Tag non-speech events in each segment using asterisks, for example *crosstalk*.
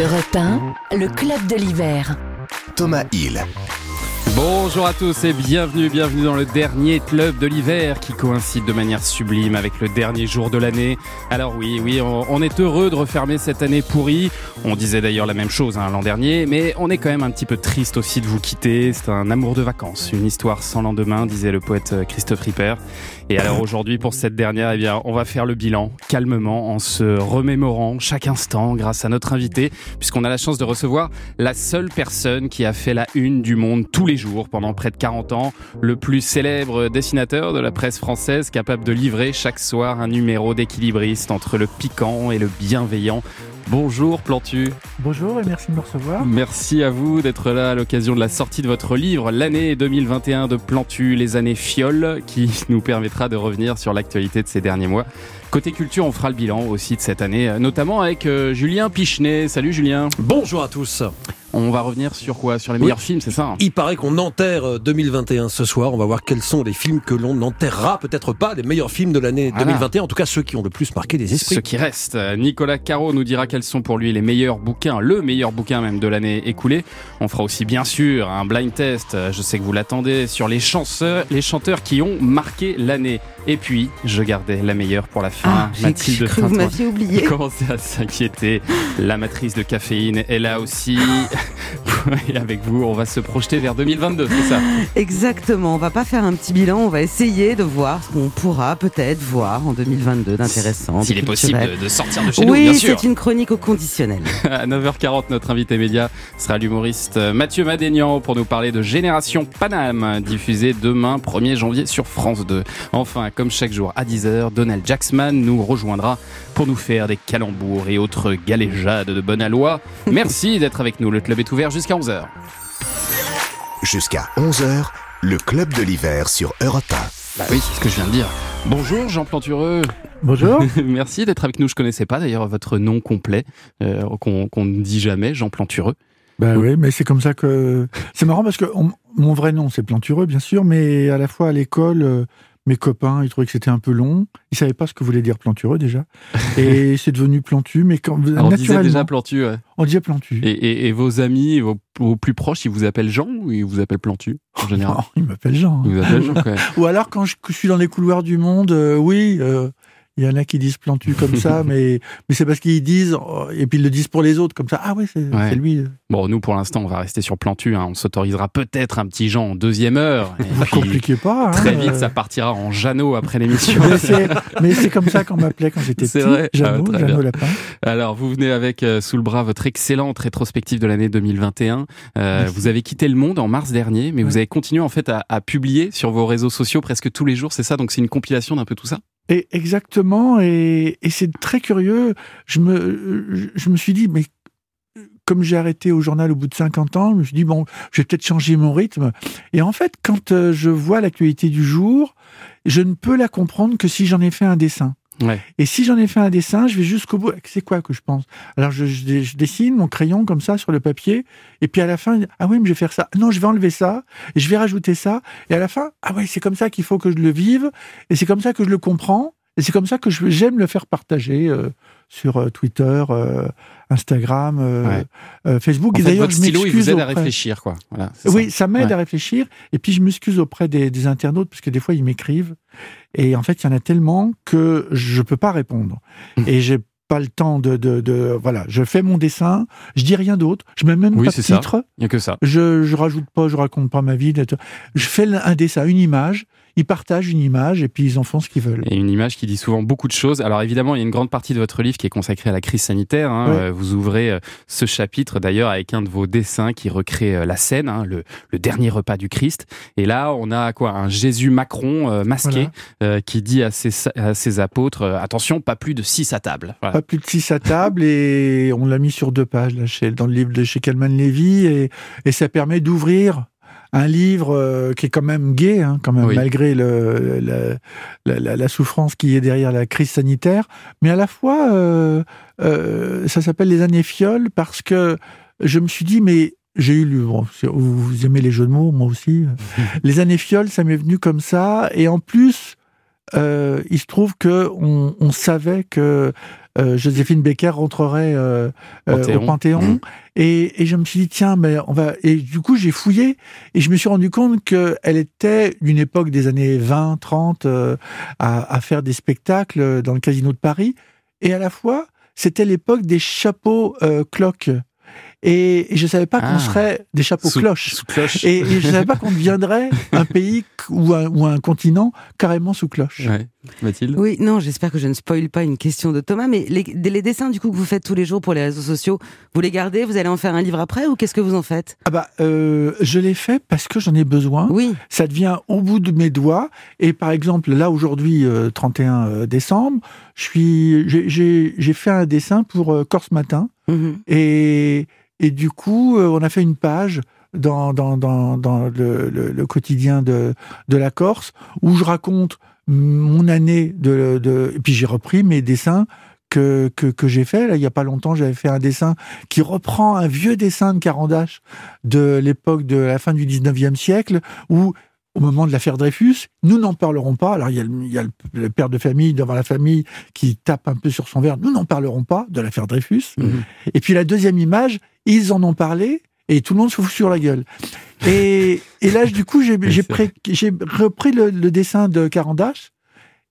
Europe 1, le club de l'hiver. Thomas Hill. Bonjour à tous et bienvenue, bienvenue dans le dernier club de l'hiver qui coïncide de manière sublime avec le dernier jour de l'année. Alors oui, oui, on, on est heureux de refermer cette année pourrie. On disait d'ailleurs la même chose hein, l'an dernier, mais on est quand même un petit peu triste aussi de vous quitter. C'est un amour de vacances, une histoire sans lendemain, disait le poète Christophe Ripper. Et alors *laughs* aujourd'hui, pour cette dernière, eh bien, on va faire le bilan calmement en se remémorant chaque instant grâce à notre invité, puisqu'on a la chance de recevoir la seule personne qui a fait la une du monde tous les jours pendant près de 40 ans, le plus célèbre dessinateur de la presse française, capable de livrer chaque soir un numéro d'équilibriste entre le piquant et le bienveillant. Bonjour Plantu. Bonjour et merci de me recevoir. Merci à vous d'être là à l'occasion de la sortie de votre livre L'année 2021 de Plantu, les années fioles, qui nous permettra de revenir sur l'actualité de ces derniers mois. Côté culture, on fera le bilan aussi de cette année, notamment avec euh, Julien Pichenet. Salut Julien. Bonjour à tous. On va revenir sur quoi? Sur les meilleurs films, c'est ça hein? Il paraît qu'on enterre euh, 2021 ce soir. On va voir quels sont les films que l'on n'enterrera peut-être pas, les meilleurs films de l'année Voilà. 2021, en tout cas ceux qui ont le plus marqué les esprits. Ce qui reste, Nicolas Caro nous dira quels sont pour lui les meilleurs bouquins, le meilleur bouquin même de l'année écoulée. On fera aussi bien sûr un blind test, euh, je sais que vous l'attendez, sur les chanteurs, les chanteurs qui ont marqué l'année. Et puis, je gardais la meilleure pour la fin. Ah, j'ai cru vous m'aviez oublié. *laughs* Commencez à s'inquiéter. La matrice de caféine est là aussi. *laughs* Et avec vous, on va se projeter vers 2022, c'est ça? Exactement. On va pas faire un petit bilan. On va essayer de voir ce qu'on pourra peut-être voir en 2022 d'intéressant. S'il est possible de, sortir de chez nous, Oui, bien sûr. c'est une chronique au conditionnel. *laughs* À 9h40, notre invité média sera l'humoriste Mathieu Madénian pour nous parler de Génération Paname, diffusée demain 1er janvier sur France 2. Enfin, comme chaque jour à 10h, Donald Jacksman nous rejoindra pour nous faire des calembours et autres galéjades de bonne aloi. *laughs* Merci d'être avec nous. Le club est ouvert jusqu'à 11h. Jusqu'à 11h, le club de l'hiver sur Europe Bah oui, c'est ce que je viens de dire. Bonjour Jean Plantureux. Bonjour. *laughs* Merci d'être avec nous. Je connaissais pas d'ailleurs votre nom complet, euh, qu'on ne dit jamais, Jean Plantureux. Bah oui, mais c'est comme ça que. C'est marrant parce que on- mon vrai nom, c'est Plantureux, bien sûr, mais à la fois à l'école, euh, mes copains, ils trouvaient que c'était un peu long. Ils savaient pas ce que voulait dire Plantureux déjà. Et *laughs* c'est devenu Plantu, mais quand, Alors, on disait déjà Plantu. ouais. on disait Plantu. Et, et- et vos amis, vos, vos plus proches, ils vous appellent Jean ou ils vous appellent Plantu en général? *laughs* Oh, il m'appelle Jean. Ils vous appellent Jean quand *laughs* même. Ou alors quand je suis dans les couloirs du monde, euh, oui, euh, il y en a qui disent Plantu comme ça, *laughs* mais, mais c'est parce qu'ils disent, et puis ils le disent pour les autres, comme ça. Ah ouais, c'est Ouais. c'est lui. Bon, nous pour l'instant, on va rester sur Plantu. hein. On s'autorisera peut-être un petit Jean en deuxième heure. *laughs* Et Vous puis, compliquez pas. hein, très vite, euh. ça partira en Jeannot après l'émission. Mais c'est- c'est comme ça qu'on m'appelait quand j'étais *laughs* C'est petit. vrai Jeannot, Ah, Jeannot. Lapin. Alors, vous venez avec euh, sous le bras votre excellente rétrospective de l'année 2021. Euh, vous avez quitté le monde en mars dernier, mais vous avez continué en fait à, à publier sur vos réseaux sociaux presque tous les jours, c'est ça? Donc c'est une compilation d'un peu tout ça? Et exactement, et, c'est très curieux. Je me, je me suis dit, mais comme j'ai arrêté au journal au bout de 50 ans, je me suis dit, bon, je vais peut-être changer mon rythme. Et en fait, quand euh, je vois l'actualité du jour, je ne peux la comprendre que si j'en ai fait un dessin. Et si j'en ai fait un dessin, je vais jusqu'au bout. C'est quoi que je pense? Alors je, dessine mon crayon comme ça sur le papier, et puis à la fin, ah oui, mais je vais faire ça. Non, je vais enlever ça, et je vais rajouter ça. Et à la fin, ah oui, c'est comme ça qu'il faut que je le vive, et c'est comme ça que je le comprends, et c'est comme ça que j'aime le faire partager euh, sur Twitter, Instagram, Ouais. Facebook. En et d'ailleurs, je stylo, il m'excuse vous aide à réfléchir, quoi. Voilà, oui, ça, m'aide Ouais. à réfléchir. Et puis, je m'excuse auprès des, des internautes, parce que des fois, ils m'écrivent. Et en fait, il y en a tellement que je peux pas répondre. Mmh. Et j'ai pas le temps de, de, de- Voilà, je fais mon dessin, je dis rien d'autre, je mets même Oui, pas de titre, Il n'y a que ça. je, je rajoute pas, je raconte pas ma vie. Je fais un dessin, une image, ils partagent une image, et puis ils en font ce qu'ils veulent. Et une image qui dit souvent beaucoup de choses. Alors évidemment, il y a une grande partie de votre livre qui est consacrée à la crise sanitaire. hein. Ouais. Euh, Vous ouvrez euh, ce chapitre d'ailleurs avec un de vos dessins qui recrée euh, la scène, hein, le, le dernier repas du Christ. Et là, on a quoi Un Jésus Macron euh, masqué euh, qui dit à ses, à ses apôtres euh, attention, pas plus de six à table. Voilà. Pas plus de six à table et on l'a mis sur deux pages là, chez, dans le livre de chez Kalman Levy et, et ça permet d'ouvrir un livre euh, qui est quand même gai, hein, quand même, Oui. malgré le, la, la- la- la souffrance qui est derrière la crise sanitaire. Mais à la fois, euh, euh, ça s'appelle les années fioles parce que je me suis dit, mais j'ai eu bon, c'est- vous, vous aimez les jeux de mots, moi aussi. *laughs* les années fioles, ça m'est venu comme ça. Et en plus, euh, il se trouve que on, on savait que euh, Joséphine Becker rentrerait euh, euh, Panthéon. au Panthéon. Mhm. Et, et je me suis dit, tiens, mais on va. Et du coup, j'ai fouillé et je me suis rendu compte qu'elle était d'une époque des années 20, 30 euh, à, à faire des spectacles dans le casino de Paris. Et à la fois, c'était l'époque des chapeaux euh, cloques. Et, et je savais pas Ah. qu'on serait des chapeaux Sous- cloches. Sous cloche. Et, et je savais pas qu'on deviendrait un pays ou un, ou un continent carrément sous cloche. Ouais. Mathilde? Oui, non, j'espère que je ne spoil pas une question de Thomas, mais les, les dessins du coup que vous faites tous les jours pour les réseaux sociaux, vous les gardez, vous allez en faire un livre après ou qu'est-ce que vous en faites? Ah bah, euh, je l'ai fait parce que j'en ai besoin. Oui, Ça devient au bout de mes doigts. Et par exemple, là aujourd'hui, euh, 31 décembre, je suis, j'ai- fait un dessin pour euh, Corse Matin. Mhm. Et, et du coup, euh, on a fait une page dans, dans, dans, dans le, le- le quotidien de, de la Corse où je raconte mon année de, de et puis j'ai repris mes dessins que, que, que j'ai fait. Là, il y a pas longtemps, j'avais fait un dessin qui reprend un vieux dessin de Carandache de l'époque de la fin du 19e siècle où au moment de l'affaire Dreyfus, nous n'en parlerons pas. Alors, il y a, le, il y a le- le père de famille devant la famille qui tape un peu sur son verre. Nous n'en parlerons pas de l'affaire Dreyfus. Mhm. Et puis la deuxième image, ils en ont parlé et tout le monde se fout sur la gueule. Et, et là, du coup, j'ai repris le, le dessin de Carandache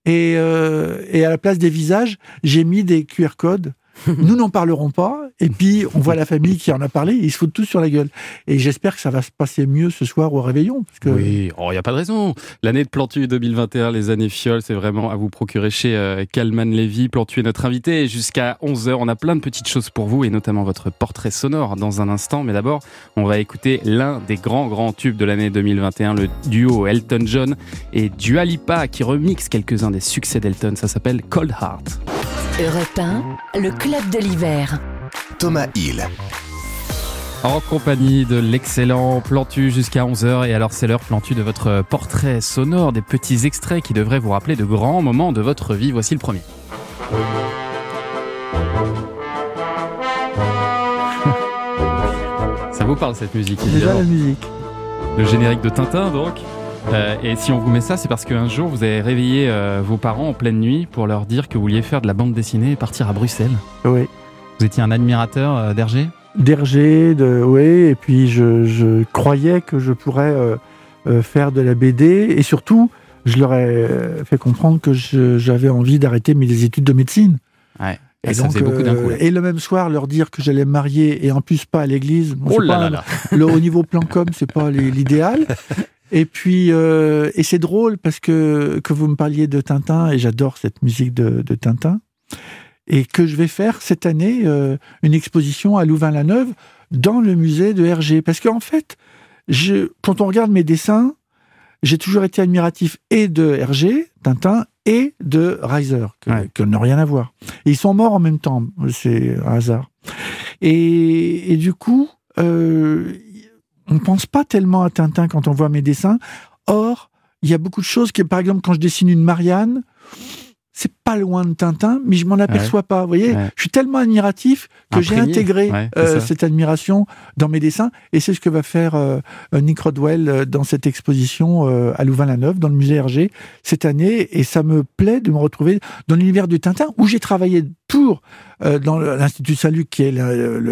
et, euh, et à la place des visages, j'ai mis des QR codes. *laughs* Nous n'en parlerons pas. Et puis, on voit la famille qui en a parlé, ils se foutent tous sur la gueule. Et j'espère que ça va se passer mieux ce soir au réveillon. Parce que Oui, il n'y a pas de raison. L'année de Plantu 2021, les années fioles, c'est vraiment à vous procurer chez euh, Kalman Levy. Plantu est notre invité. Jusqu'à 11h, on a plein de petites choses pour vous et notamment votre portrait sonore dans un instant. Mais d'abord, on va écouter l'un des grands, grands tubes de l'année 2021, le duo Elton John et Dua Lipa qui remixe quelques-uns des succès d'Elton. Ça s'appelle Cold Heart. Europe 1, le club de l'hiver. Thomas Hill. En compagnie de l'excellent Plantu jusqu'à 11h. Et alors, c'est l'heure Plantu de votre portrait sonore, des petits extraits qui devraient vous rappeler de grands moments de votre vie. Voici le premier. *laughs* Ça vous parle cette musique, déjà la musique. Le générique de Tintin, donc. Euh, et si on vous met ça, c'est parce qu'un jour, vous avez réveillé euh, vos parents en pleine nuit pour leur dire que vous vouliez faire de la bande dessinée et partir à Bruxelles. Oui. Vous étiez un admirateur euh, d'Hergé? d'Hergé, de oui, et puis je, je croyais que je pourrais faire de la BD, et surtout, je leur ai fait comprendre que j'avais envie d'arrêter mes études de médecine. Ouais. Et ça faisait beaucoup d'un coup, là. et le même soir, leur dire que j'allais me marier, et en plus pas à l'église. Bon, Oh là pas là là le au niveau plan com, c'est pas l'idéal. *laughs* Et puis, euh, et c'est drôle parce que que vous me parliez de Tintin et j'adore cette musique de, de Tintin et que je vais faire cette année euh, une exposition à Louvain-la-Neuve dans le musée de Hergé parce qu'en fait, je, quand on regarde mes dessins, j'ai toujours été admiratif et de Hergé, Tintin, et de Reiser, que, Ouais. que n'ont rien à voir. Et ils sont morts en même temps, c'est un hasard. Et, et du coup, euh, on ne pense pas tellement à Tintin quand on voit mes dessins. Or, il y a beaucoup de choses que, par exemple, quand je dessine une Marianne, c'est pas loin de Tintin, mais je m'en aperçois pas. Vous voyez, Ouais. je suis tellement admiratif que j'ai intégré Ouais, euh, cette admiration dans mes dessins, et c'est ce que va faire euh, Nick Rodwell euh, dans cette exposition euh, à Louvain-la-Neuve, dans le musée Hergé cette année, et ça me plaît de me retrouver dans l'univers de Tintin, où j'ai travaillé pour euh, dans l'Institut Saint-Luc, qui est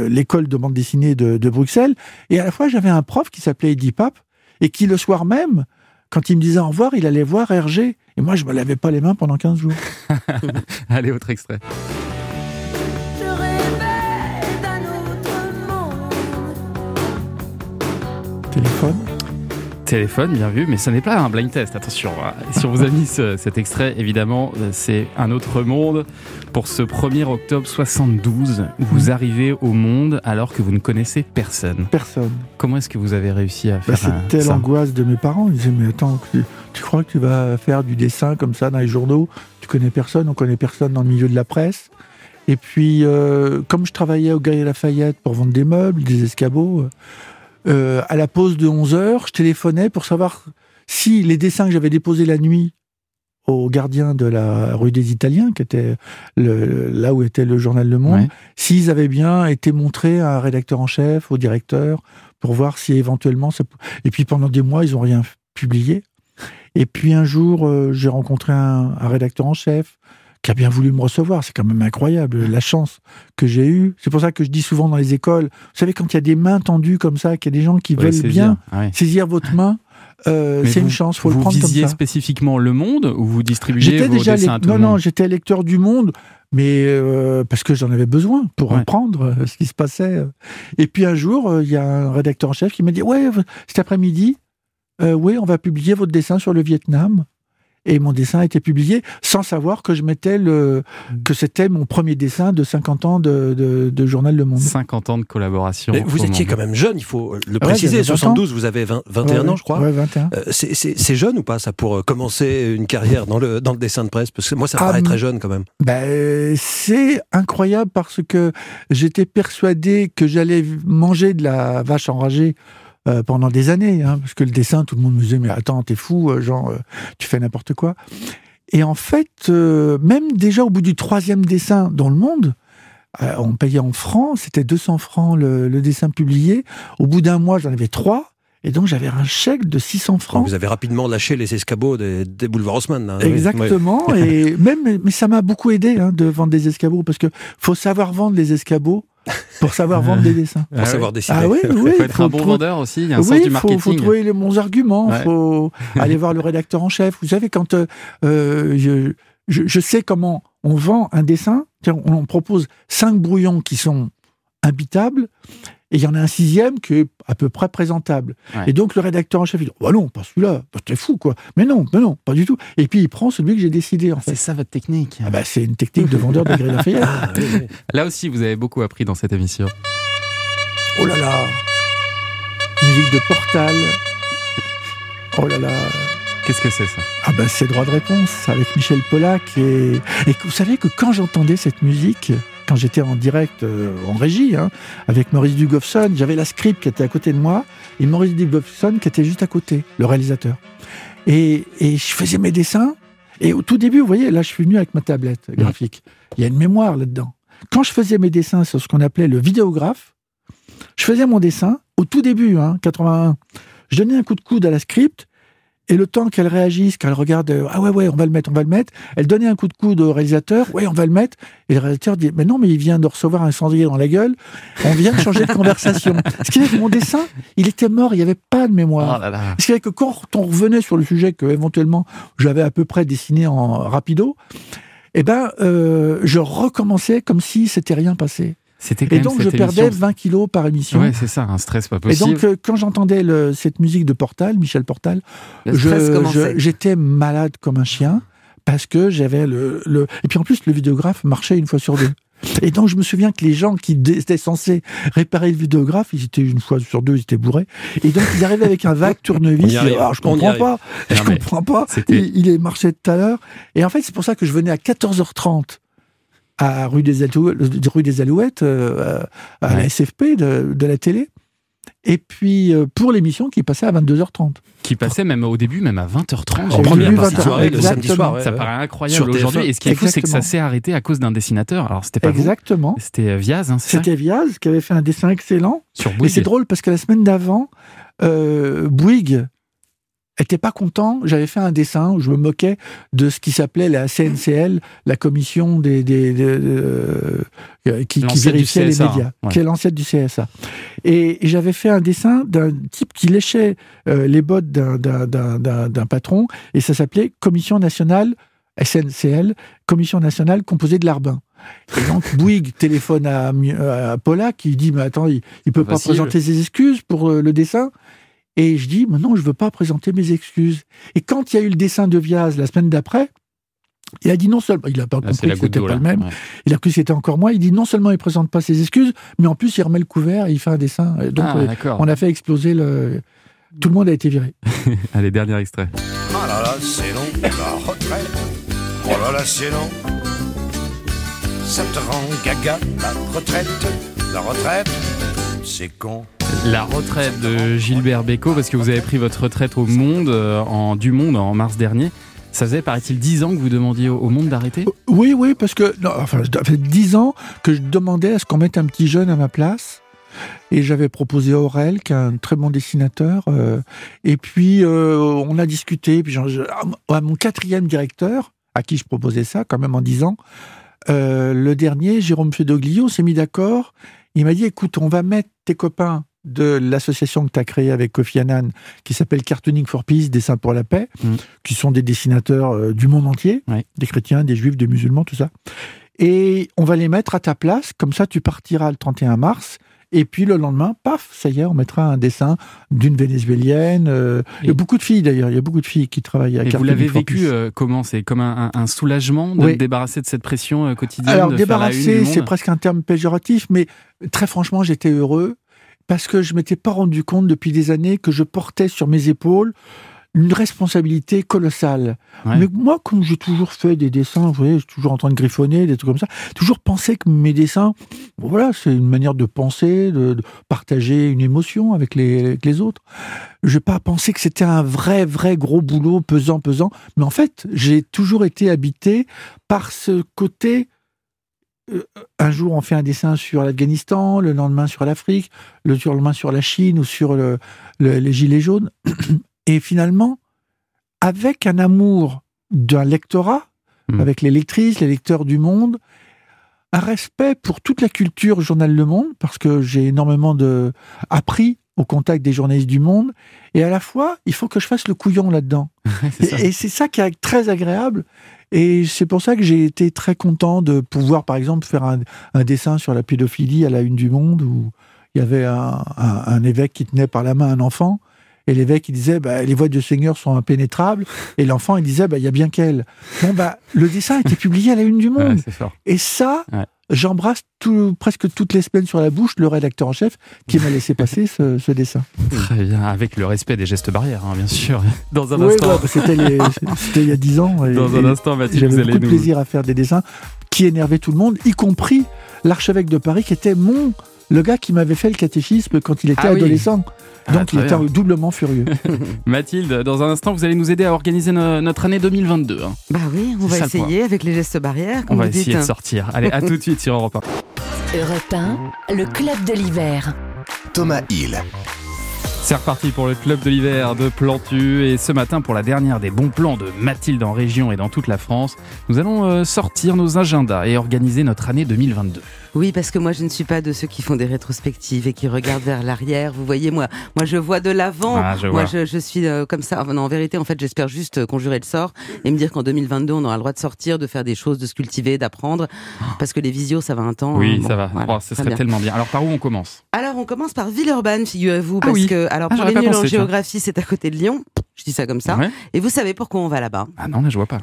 l'école de bande dessinée de, de Bruxelles, et à la fois j'avais un prof qui s'appelait Eddie Pape, et qui le soir même, quand il me disait au revoir, il allait voir Hergé, et moi je me lavais pas les mains pendant 15 jours. *laughs* Allez, autre extrait. Je rêvais d'un autre monde. Téléphone. Téléphone, bien vu, mais ce n'est pas un blind test, attention. hein. Si on vous a mis ce- cet extrait, évidemment, euh, c'est un autre monde. Pour ce 1er octobre 72, vous arrivez au monde alors que vous ne connaissez personne. Personne. Comment est-ce que vous avez réussi à Bah, faire un- C'était ça l'angoisse de mes parents. Ils disaient, mais attends, tu, tu crois que tu vas faire du dessin comme ça dans les journaux? Tu connais personne, on connaît personne dans le milieu de la presse. Et puis, euh, comme je travaillais au Galerie Lafayette pour vendre des meubles, des escabeaux, euh, à la pause de 11 heures, je téléphonais pour savoir si les dessins que j'avais déposés la nuit au gardien de la rue des Italiens, qui était le- là où était le journal Le Monde, Ouais. s'ils avaient bien été montrés à un rédacteur en chef, au directeur, pour voir si éventuellement ça... Et puis pendant des mois, ils ont rien publié. Et puis un jour, euh, j'ai rencontré un, un rédacteur en chef qui a bien voulu me recevoir. C'est quand même incroyable la chance que j'ai eue. C'est pour ça que je dis souvent dans les écoles, vous savez, quand il y a des mains tendues comme ça, qu'il y a des gens qui veulent saisir. bien ouais. saisir votre main, euh, c'est vous- une chance, faut le vous prendre comme visiez ça. spécifiquement le monde ou vous distribuiez vos déjà dessins lec- à tout non le non monde j'étais lecteur du Monde mais euh, parce que j'en avais besoin pour Ouais. apprendre euh, ce qui se passait et puis un jour il y a un rédacteur en chef qui m'a dit ouais cet après-midi euh, oui on va publier votre dessin sur le Vietnam et mon dessin a été publié sans savoir que je mettais le que c'était mon premier dessin de 50 ans de, de, de journal Le Monde 50 ans de collaboration. Mais vous étiez quand même jeune, il faut le Ouais, préciser. j'avais 20 ans. 72, vous avez 20 21 Ouais, ans, je crois. ouais 21 Euh, c'est- jeune ou pas ça pour euh, commencer une carrière dans le, dans le dessin de presse? Parce que moi ça me Ah, paraît très jeune quand même. Ben, c'est incroyable parce que j'étais persuadé que j'allais manger de la vache enragée euh, pendant des années, hein, parce que le dessin, tout le monde me disait mais attends, t'es fou, euh, genre euh, tu fais n'importe quoi. Et en fait, même déjà au bout du troisième dessin dans le monde, on payait en francs, c'était 200 francs le, le dessin publié. Au bout d'un mois, j'en avais trois. Et donc j'avais un chèque de 600 francs. Vous avez rapidement lâché les escabeaux des, des boulevards Haussmann. oui. Exactement. Et même, mais ça m'a beaucoup aidé hein, de vendre des escabeaux parce que faut savoir vendre les escabeaux *laughs* pour savoir vendre des dessins. Pour Ah savoir dessiner. Ah oui, oui. faut être un bon vendeur aussi, il y a un sens oui, du faut, marketing. faut trouver les bons arguments, Ouais. faut *laughs* aller voir le rédacteur en chef. Vous savez, quand euh, euh, je, je, je sais comment on vend un dessin, on, on propose cinq brouillons qui sont imbitables, et il y en a un sixième qui est à peu près présentable. Ouais. Et donc le rédacteur en chef, il dit, bah non, pas celui-là, bah, t'es fou quoi. Mais non, mais non, pas du tout. Et puis il prend celui que j'ai décidé en C'est fait. ça votre technique. Ah bah, c'est une technique de vendeur de Galerie Lafayette. *laughs* Ah, oui, oui. Là aussi, vous avez beaucoup appris dans cette émission. Oh là là Musique de Portal. Oh là là Qu'est-ce que c'est ça? Ah ben c'est droit de réponse avec Michel Pollack et, et vous savez que quand j'entendais cette musique, quand j'étais en direct euh, en régie hein, avec Maurice Dugofson, j'avais la script qui était à côté de moi et Maurice Dugofson qui était juste à côté, le réalisateur. Et, et je faisais mes dessins et au tout début, vous voyez, là je suis venu avec ma tablette graphique. Il y a une mémoire là-dedans. Quand je faisais mes dessins sur ce qu'on appelait le vidéographe, je faisais mon dessin au tout début, hein, 81. Je donnais un coup de coude à la script et le temps qu'elle réagisse, qu'elle regarde, euh, ah ouais, ouais, on va le mettre, on va le mettre, elle donnait un coup de coude au réalisateur, ouais, on va le mettre, et le réalisateur dit, mais non, mais il vient de recevoir un cendrier dans la gueule, on vient de changer de conversation. *laughs* Ce qui fait que mon dessin, il était mort, il n'y avait pas de mémoire. Oh là là. Ce qui fait que quand on revenait sur le sujet que éventuellement j'avais à peu près dessiné en rapido, eh ben, euh, je recommençais comme si c'était rien passé. C'était Et même donc je perdais émission. 20 kilos par émission. Ouais, c'est ça, un stress pas Et possible. donc, euh, quand j'entendais le- cette musique de Portal, Michel Portal, j'étais malade comme un chien parce que j'avais le, le. Et puis en plus, le vidéographe marchait une fois sur deux. *laughs* Et donc, je me souviens que les gens qui étaient censés réparer le vidéographe, ils étaient une fois sur deux, ils étaient bourrés. Et donc, ils arrivaient avec un vague tournevis. *laughs* Ah, je comprends pas. Je comprends pas. Il, il est marché tout à l'heure. Et en fait, c'est pour ça que je venais à 14h30 à rue des, Alou- rue des Alouettes, euh, à la. SFP de, de la télé. Et puis, euh, pour l'émission qui passait à 22h30. Qui passait même au début, même à 20h30. En première partie de 20, soirée, le samedi exactement. soir. ouais, Ça ouais. paraît incroyable TF1. aujourd'hui. Et ce qui est fou, c'est que ça s'est arrêté à cause d'un dessinateur. Alors, c'était pas vous. Exactement. C'était euh, Viaz, hein, C'était Viaz qui avait fait un dessin excellent. Sur Et Bouygues. c'est drôle parce que la semaine d'avant, euh, Bouygues était pas content. J'avais fait un dessin où je me moquais de ce qui s'appelait la CNCL, la commission des, des, des- de- euh, qui, qui vérifiait les CSA, médias, ouais. qui est l'ancêtre du CSA. Et, et j'avais fait un dessin d'un type qui léchait euh, les bottes d'un- patron, et ça s'appelait Commission nationale SNCL, Commission nationale composée de Larbin. Et donc *laughs* Bouygues téléphone à, à Paula qui dit mais attends il, il peut pas présenter ses excuses pour euh, le dessin et je dis mais non je veux pas présenter mes excuses et quand il y a eu le dessin de Viaz la semaine d'après il a dit non seulement il a pas Là, c'est compris que c'était pas là. le même Ouais. il a cru que c'était encore moi il dit non seulement il présente pas ses excuses mais en plus il remet le couvert et il fait un dessin donc Ah, euh, d'accord. on a fait exploser le tout le monde a été viré *laughs* Allez, dernier extrait. Ah là là, c'est long, la retraite. Oh là là, c'est long. Ça te rend gaga, la retraite. La retraite, c'est con. La retraite de Gilbert Bécaud, parce que vous avez pris votre retraite au Monde, euh, en, du Monde en mars dernier. Ça faisait, paraît-il, 10 ans que vous demandiez au, Monde d'arrêter? Oui, oui, parce que enfin, ça fait dix ans que je demandais à ce qu'on mette un petit jeune à ma place. Et j'avais proposé Aurel, qui est un très bon dessinateur. euh, et puis, euh, on a discuté. Puis, à mon quatrième directeur, à qui je proposais ça, quand même en disant, euh, le dernier, Jérôme Fedoglio, s'est mis d'accord. Il m'a dit, écoute, on va mettre tes copains de l'association que tu as créée avec Kofi Annan, qui s'appelle Cartooning for Peace, Dessin pour la paix, Mm. qui sont des dessinateurs euh, du monde entier, Ouais. des chrétiens, des juifs, des musulmans, tout ça. Et on va les mettre à ta place, comme ça tu partiras le 31 mars, et puis le lendemain, paf, ça y est, on mettra un dessin d'une vénézuélienne. euh, il y a beaucoup de filles d'ailleurs, il y a beaucoup de filles qui travaillent avec Et vous l'avez vécu euh, comment? C'est comme un, soulagement de Oui. te débarrasser de cette pression quotidienne Alors, de débarrasser, c'est presque un terme péjoratif, mais très franchement, j'étais heureux parce que je m'étais pas rendu compte depuis des années que je portais sur mes épaules une responsabilité colossale. Ouais. Mais moi, comme j'ai toujours fait des dessins, vous voyez, j'ai toujours en train de griffonner, des trucs comme ça, toujours pensé que mes dessins, bon, voilà, c'est une manière de penser, de, de partager une émotion avec les, avec les autres. Je n'ai pas pensé que c'était un vrai, vrai gros boulot pesant, pesant. Mais en fait, j'ai toujours été habité par ce côté un jour on fait un dessin sur l'Afghanistan, le lendemain sur l'Afrique, le lendemain sur la Chine ou sur le- le- les Gilets jaunes. *clears throat* Et finalement, avec un amour d'un lectorat, Mm. avec les lectrices, les lecteurs du monde, un respect pour toute la culture Journal Le Monde, parce que j'ai énormément de appris au contact des journalistes du monde, et à la fois, il faut que je fasse le couillon là-dedans. *laughs* Et, et c'est ça qui est très agréable. Et c'est pour ça que j'ai été très content de pouvoir, par exemple, faire un, un dessin sur la pédophilie à la une du monde où il y avait un, un- un évêque qui tenait par la main un enfant. Et l'évêque, il disait, bah, les voies du Seigneur sont impénétrables. Et l'enfant, il disait, bah, il y a bien qu'elle. Bon, bah, le dessin a été publié à la une du monde. Et ça, Ouais. J'embrasse tout, presque toutes les semaines sur la bouche le rédacteur en chef qui m'a laissé *laughs* passer ce, ce dessin. Très bien, avec le respect des gestes barrières, hein, bien sûr. *laughs* Dans un Oui, instant, ouais, c'était il y a dix ans. et- dans un instant, Mathilde, vous allez beaucoup de plaisir à faire des dessins qui énervaient tout le monde, y compris l'archevêque de Paris, qui était mon le gars qui m'avait fait le catéchisme quand il était Ah oui. adolescent. Ah, Donc il était bien. doublement furieux. *laughs* Mathilde, dans un instant, vous allez nous aider à organiser no- notre année 2022. hein. Bah oui, on va essayer avec les gestes barrières. On va vous dites. essayer de sortir. Allez, à tout de suite sur Europe 1. Europe 1, le club de l'hiver. Thomas Hill. C'est reparti pour le club de l'hiver de Plantu et ce matin pour la dernière des bons plans de Mathilde en région et dans toute la France, nous allons euh, sortir nos agendas et organiser notre année 2022. Oui, parce que moi, je ne suis pas de ceux qui font des rétrospectives et qui regardent vers l'arrière. Vous voyez, moi, moi, je vois de l'avant. Ah, je moi, je, je suis euh, comme ça. Enfin, non, en vérité, en fait, j'espère juste euh, conjurer le sort et me dire qu'en 2022, on aura le droit de sortir, de faire des choses, de se cultiver, d'apprendre. Parce que les visios, ça va un temps. Oui, hein. Bon, ça va. voilà, Oh, ce serait bien. tellement bien. Alors par où on commence? Alors, on commence par Villeurbanne, figurez-vous, Ah parce oui. que, alors, Ah, pour les nuls en géographie, c'est à côté de Lyon. Je dis ça comme ça. Ouais. Et vous savez pourquoi on va là-bas? Ah non, là je vois pas.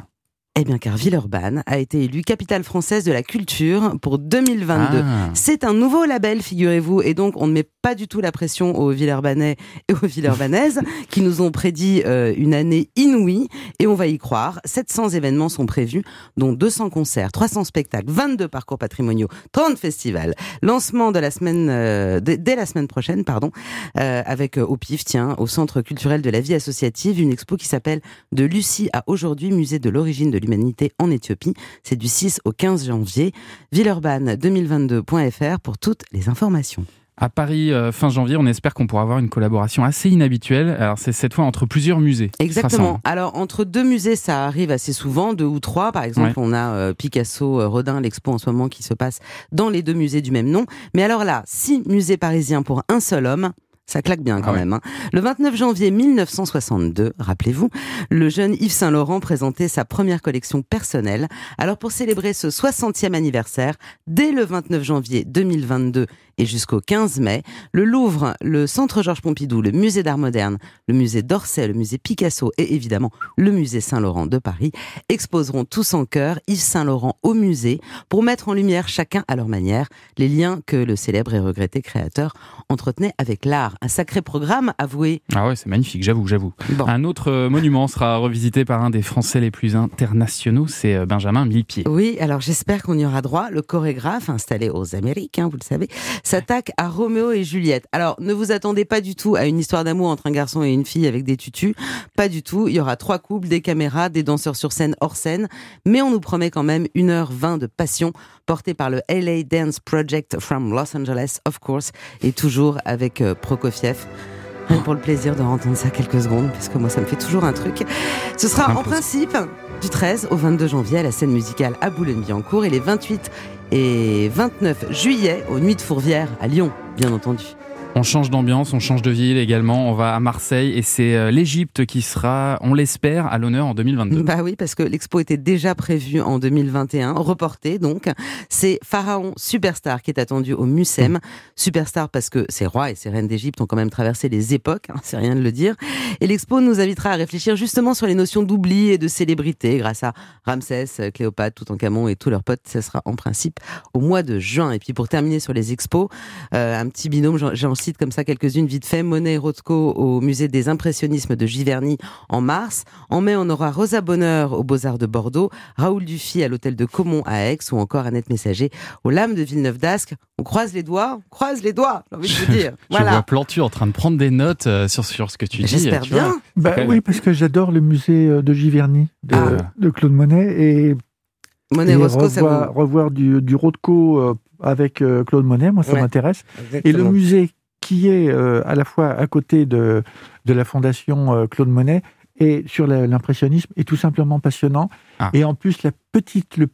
Eh bien, car Villeurbanne a été élue capitale française de la culture pour 2022. Ah. C'est un nouveau label, figurez-vous, et donc on ne met pas du tout la pression aux Villeurbanais et aux Villeurbanaises *laughs* qui nous ont prédit euh, une année inouïe, et on va y croire. 700 événements sont prévus, dont 200 concerts, 300 spectacles, 22 parcours patrimoniaux, 30 festivals. Lancement de la semaine, euh, dès, la semaine prochaine, pardon, euh, avec au PIF, tiens, au Centre culturel de la vie associative, une expo qui s'appelle De Lucie à aujourd'hui, musée de l'origine de l'humanité en Éthiopie. C'est du 6 au 15 janvier. Villeurbanne2022.fr pour toutes les informations. À Paris, euh, fin janvier, on espère qu'on pourra avoir une collaboration assez inhabituelle. Alors c'est cette fois entre plusieurs musées. Exactement. Alors entre deux musées, ça arrive assez souvent, deux ou trois. Par exemple, Ouais. on a euh, Picasso, euh, Rodin, l'expo en ce moment qui se passe dans les deux musées du même nom. Mais alors là, six musées parisiens pour un seul homme. Ça claque bien quand Ah ouais. même. hein. Le 29 janvier 1962, rappelez-vous, le jeune Yves Saint Laurent présentait sa première collection personnelle. Alors pour célébrer ce 60e anniversaire, dès le 29 janvier 2022 et jusqu'au 15 mai, le Louvre, le Centre Georges Pompidou, le Musée d'Art Moderne, le Musée d'Orsay, le Musée Picasso et évidemment le Musée Saint-Laurent de Paris exposeront tous en cœur Yves Saint-Laurent au musée pour mettre en lumière chacun à leur manière les liens que le célèbre et regretté créateur entretenait avec l'art. Un sacré programme, avoué. Ah ouais, c'est magnifique, j'avoue, j'avoue. Bon. Un autre euh, monument sera revisité par un des Français les plus internationaux, c'est euh, Benjamin Millepied. Oui, alors j'espère qu'on y aura droit. Le chorégraphe, installé aux Amériques, hein, vous le savez, s'attaque à Roméo et Juliette. Alors, ne vous attendez pas du tout à une histoire d'amour entre un garçon et une fille avec des tutus. Pas du tout. Il y aura trois couples, des caméras, des danseurs sur scène hors scène. Mais on nous promet quand même 1h20 de passion portée par le LA Dance Project from Los Angeles, of course, et toujours avec euh, Prokofiev. Rien pour le plaisir de entendre ça quelques secondes, parce que moi ça me fait toujours un truc. Ce sera en principe du 13 au 22 janvier à la scène musicale à Boulogne-Billancourt et les 28 et 29 juillet aux Nuits de Fourvière à Lyon, bien entendu. On change d'ambiance, on change de ville également. On va à Marseille et c'est euh, l'Égypte qui sera, on l'espère, à l'honneur en 2022. Bah oui, parce que l'expo était déjà prévue en 2021, reportée donc. C'est Pharaon Superstar qui est attendu au Mucem. Superstar parce que ces rois et ces reines d'Égypte ont quand même traversé les époques, hein, c'est rien de le dire. Et l'expo nous invitera à réfléchir justement sur les notions d'oubli et de célébrité grâce à Ramsès, Cléopâtre, Toutankhamon et tous leurs potes. Ça sera en principe au mois de juin. Et puis pour terminer sur les expos, euh, un petit binôme, j'en cite comme ça quelques-unes vite fait. Monet et Rothko au musée des impressionnismes de Giverny en mars. En mai, on aura Rosa Bonheur aux Beaux-Arts de Bordeaux, Raoul Dufy à l'hôtel de Caumont à Aix ou encore Annette Messager aux Lames de Villeneuve d'Ascq. On croise les doigts, on croise les doigts, j'ai envie de vous dire. *laughs* Je vois Voilà. Plantu en train de prendre des notes euh, sur, sur ce que tu dis. J'espère vois. bien. Bah oui, parce que j'adore le musée euh, de Giverny de, Ah. de Claude Monet et, Monet et Roscoe, ça revoir, vous. revoir du, du Rothko euh, avec Claude Monet, moi ça Ouais. m'intéresse. Et le musée qui est euh, à la fois à côté de, de la fondation euh, Claude Monet et sur l'impressionnisme est tout simplement passionnant. Ah. Et en plus, la petite, le,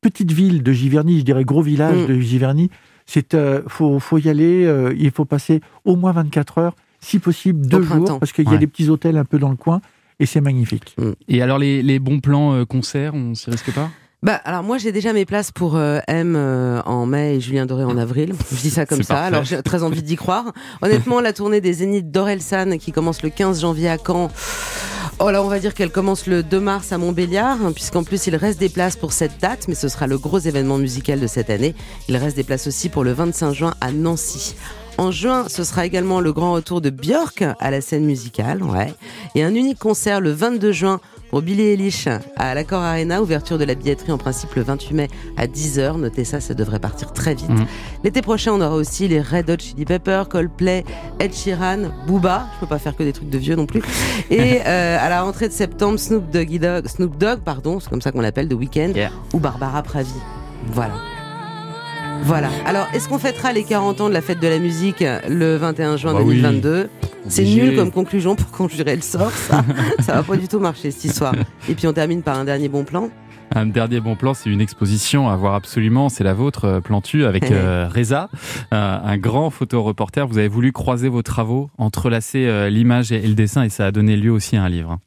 petite ville de Giverny, je dirais gros village Mm. de Giverny, c'est euh, faut, faut y aller, euh, il faut passer au moins 24 heures, si possible deux jours, parce qu'il y a des petits hôtels un peu dans le coin, et c'est magnifique. Et alors les, les bons plans concerts, on s'y risque pas? Bah, alors moi j'ai déjà mes places pour euh, M euh, en mai et Julien Doré en avril. Je dis ça comme ça. parfait. Alors j'ai très envie d'y croire. Honnêtement, la tournée des Zéniths d'Orelsan qui commence le 15 janvier à Caen. Oh là, on va dire qu'elle commence le 2 mars à Montbéliard, hein, puisqu'en plus il reste des places pour cette date, mais ce sera le gros événement musical de cette année. Il reste des places aussi pour le 25 juin à Nancy. En juin, ce sera également le grand retour de Björk à la scène musicale, ouais. Et un unique concert le 22 juin pour Billy Eilish à l'Accor Arena, ouverture de la billetterie en principe le 28 mai à 10h. Notez ça, ça devrait partir très vite. Mhm. L'été prochain, on aura aussi les Red Hot Chili Peppers, Coldplay, Ed Sheeran, Booba. Je peux pas faire que des trucs de vieux non plus. *laughs* Et euh, à la rentrée de septembre, Snoop Doggy Dogg, Snoop Dogg, pardon, c'est comme ça qu'on l'appelle, The Weeknd, Yeah. ou Barbara Pravi. Voilà. Voilà. Alors, est-ce qu'on fêtera les 40 ans de la fête de la musique le 21 juin Bah oui. 2022 C'est Obligé. nul comme conclusion pour conjurer le sort, ça. *laughs* ça va pas du tout marcher cette histoire. Et puis on termine par un dernier bon plan. Un dernier bon plan, c'est une exposition à voir absolument. C'est la vôtre, euh, Plantu, avec euh, Reza, euh, un grand photoreporter. Vous avez voulu croiser vos travaux, entrelacer euh, l'image et, et le dessin, et ça a donné lieu aussi à un livre.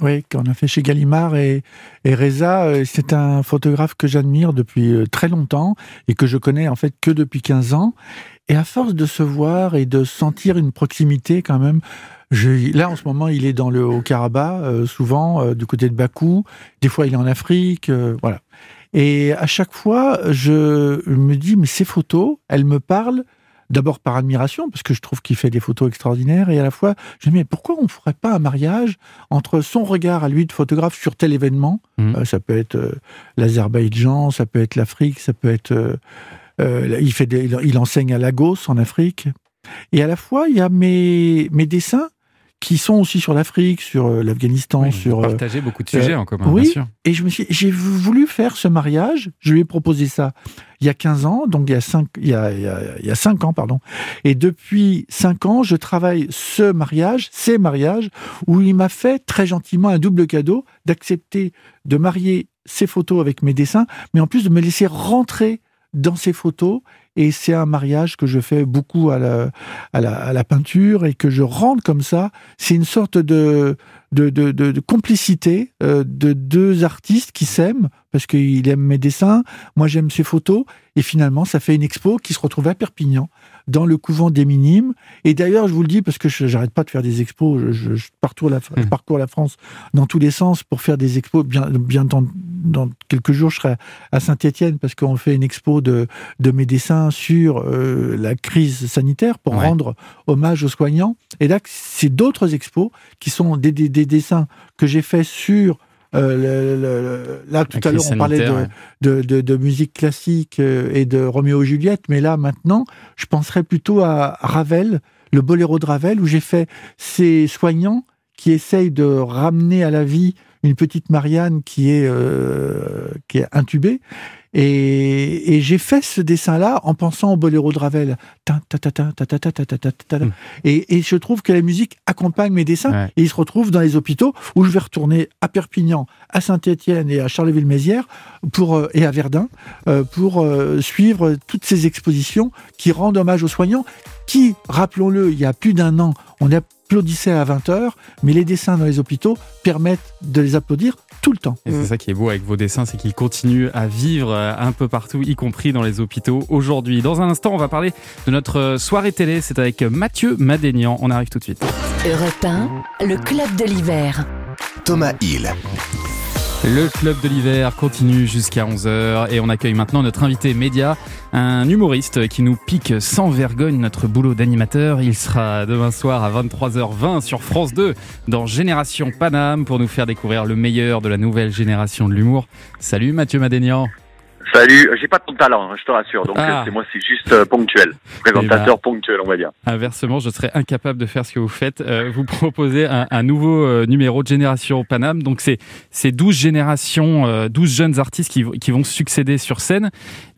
Oui, qu'on a fait chez Gallimard et, Reza, euh, c'est un photographe que j'admire depuis euh, très longtemps et que je connais en fait que depuis 15 ans. Et à force de se voir et de sentir une proximité quand même, je, là en ce moment il est dans le Haut-Karabakh, euh, souvent du côté de Bakou, des fois il est en Afrique, voilà. Et à chaque fois, je me dis, mais ces photos, elles me parlent d'abord par admiration, parce que je trouve qu'il fait des photos extraordinaires, et à la fois, je me dis, mais pourquoi on ne ferait pas un mariage entre son regard à lui de photographe sur tel événement, Mhm. euh, ça peut être euh, l'Azerbaïdjan, ça peut être l'Afrique, ça peut être... euh, euh, il, fait des- il enseigne à Lagos, en Afrique. Et à la fois, il y a mes, mes dessins qui sont aussi sur l'Afrique, sur euh, l'Afghanistan, Oui, sur... euh, partagez beaucoup de sujets euh, en commun, oui. bien sûr. et je me suis, j'ai voulu faire ce mariage. Je lui ai proposé ça il y a 15 ans, donc il y a 5, il y a, il y a, il y a 5 ans, pardon. Et depuis 5 ans, je travaille ce mariage, ces mariages, où il m'a fait très gentiment un double cadeau d'accepter de marier ses photos avec mes dessins, mais en plus de me laisser rentrer dans ces photos. Et c'est un mariage que je fais beaucoup à la, à la, à la peinture et que je rentre comme ça. C'est une sorte de, de, de, de, de complicité euh, de deux artistes qui s'aiment parce qu'il aime mes dessins, moi j'aime ses photos, et finalement ça fait une expo qui se retrouve à Perpignan, dans le couvent des Minimes. Et d'ailleurs, je vous le dis parce que j'arrête pas de faire des expos, je, je, je parcours, la, je parcours la France dans tous les sens pour faire des expos. Bien, bien dans, dans quelques jours, je serai à Saint-Étienne parce qu'on fait une expo de, de mes dessins sur euh, la crise sanitaire pour Ouais. rendre hommage aux soignants. Et là, c'est d'autres expos qui sont des, des, des dessins que j'ai faits sur euh, le- le- le- là tout à l'heure on parlait de, sanitaire, de, de, de musique classique euh, et de Roméo et Juliette, mais là maintenant, je penserais plutôt à Ravel, le boléro de Ravel, où j'ai fait ces soignants qui essayent de ramener à la vie une une petite Marianne qui est euh, qui est intubée. Et, j'ai fait ce dessin-là en pensant au boléro de Ravel. Et, je trouve que la musique accompagne mes dessins. Et ils se retrouvent dans les hôpitaux où je vais retourner à Perpignan, à Saint-Étienne et à Charleville-Mézières et à Verdun pour suivre toutes ces expositions qui rendent hommage aux soignants qui, rappelons-le, il y a plus d'un an, on applaudissait à 20h, mais les dessins dans les hôpitaux permettent de les applaudir tout le temps. Et c'est ça qui est beau avec vos dessins, c'est qu'ils continuent à vivre euh, un peu partout, y compris dans les hôpitaux aujourd'hui. Dans un instant, on va parler de notre euh, soirée télé. C'est avec Mathieu Madénian. On arrive tout de suite. Europe 1, le club de l'hiver. Thomas Hill. Le club de l'hiver continue jusqu'à 11h et on accueille maintenant notre invité média, un humoriste qui nous pique sans vergogne notre boulot d'animateur. Il sera demain soir à 23h20 sur France 2 dans Génération Paname pour nous faire découvrir le meilleur de la nouvelle génération de l'humour. Salut Mathieu Madénian. Salut, j'ai pas ton talent, hein, je te rassure. Donc Ah. euh, c'est moi, c'est juste euh, ponctuel, présentateur ponctuel, on va dire. Inversement, je serais incapable de faire ce que vous faites. Euh, vous proposez un, un nouveau euh, numéro de Génération Paname. Donc, c'est c'est 12 générations, euh, 12 jeunes artistes qui, qui vont succéder sur scène.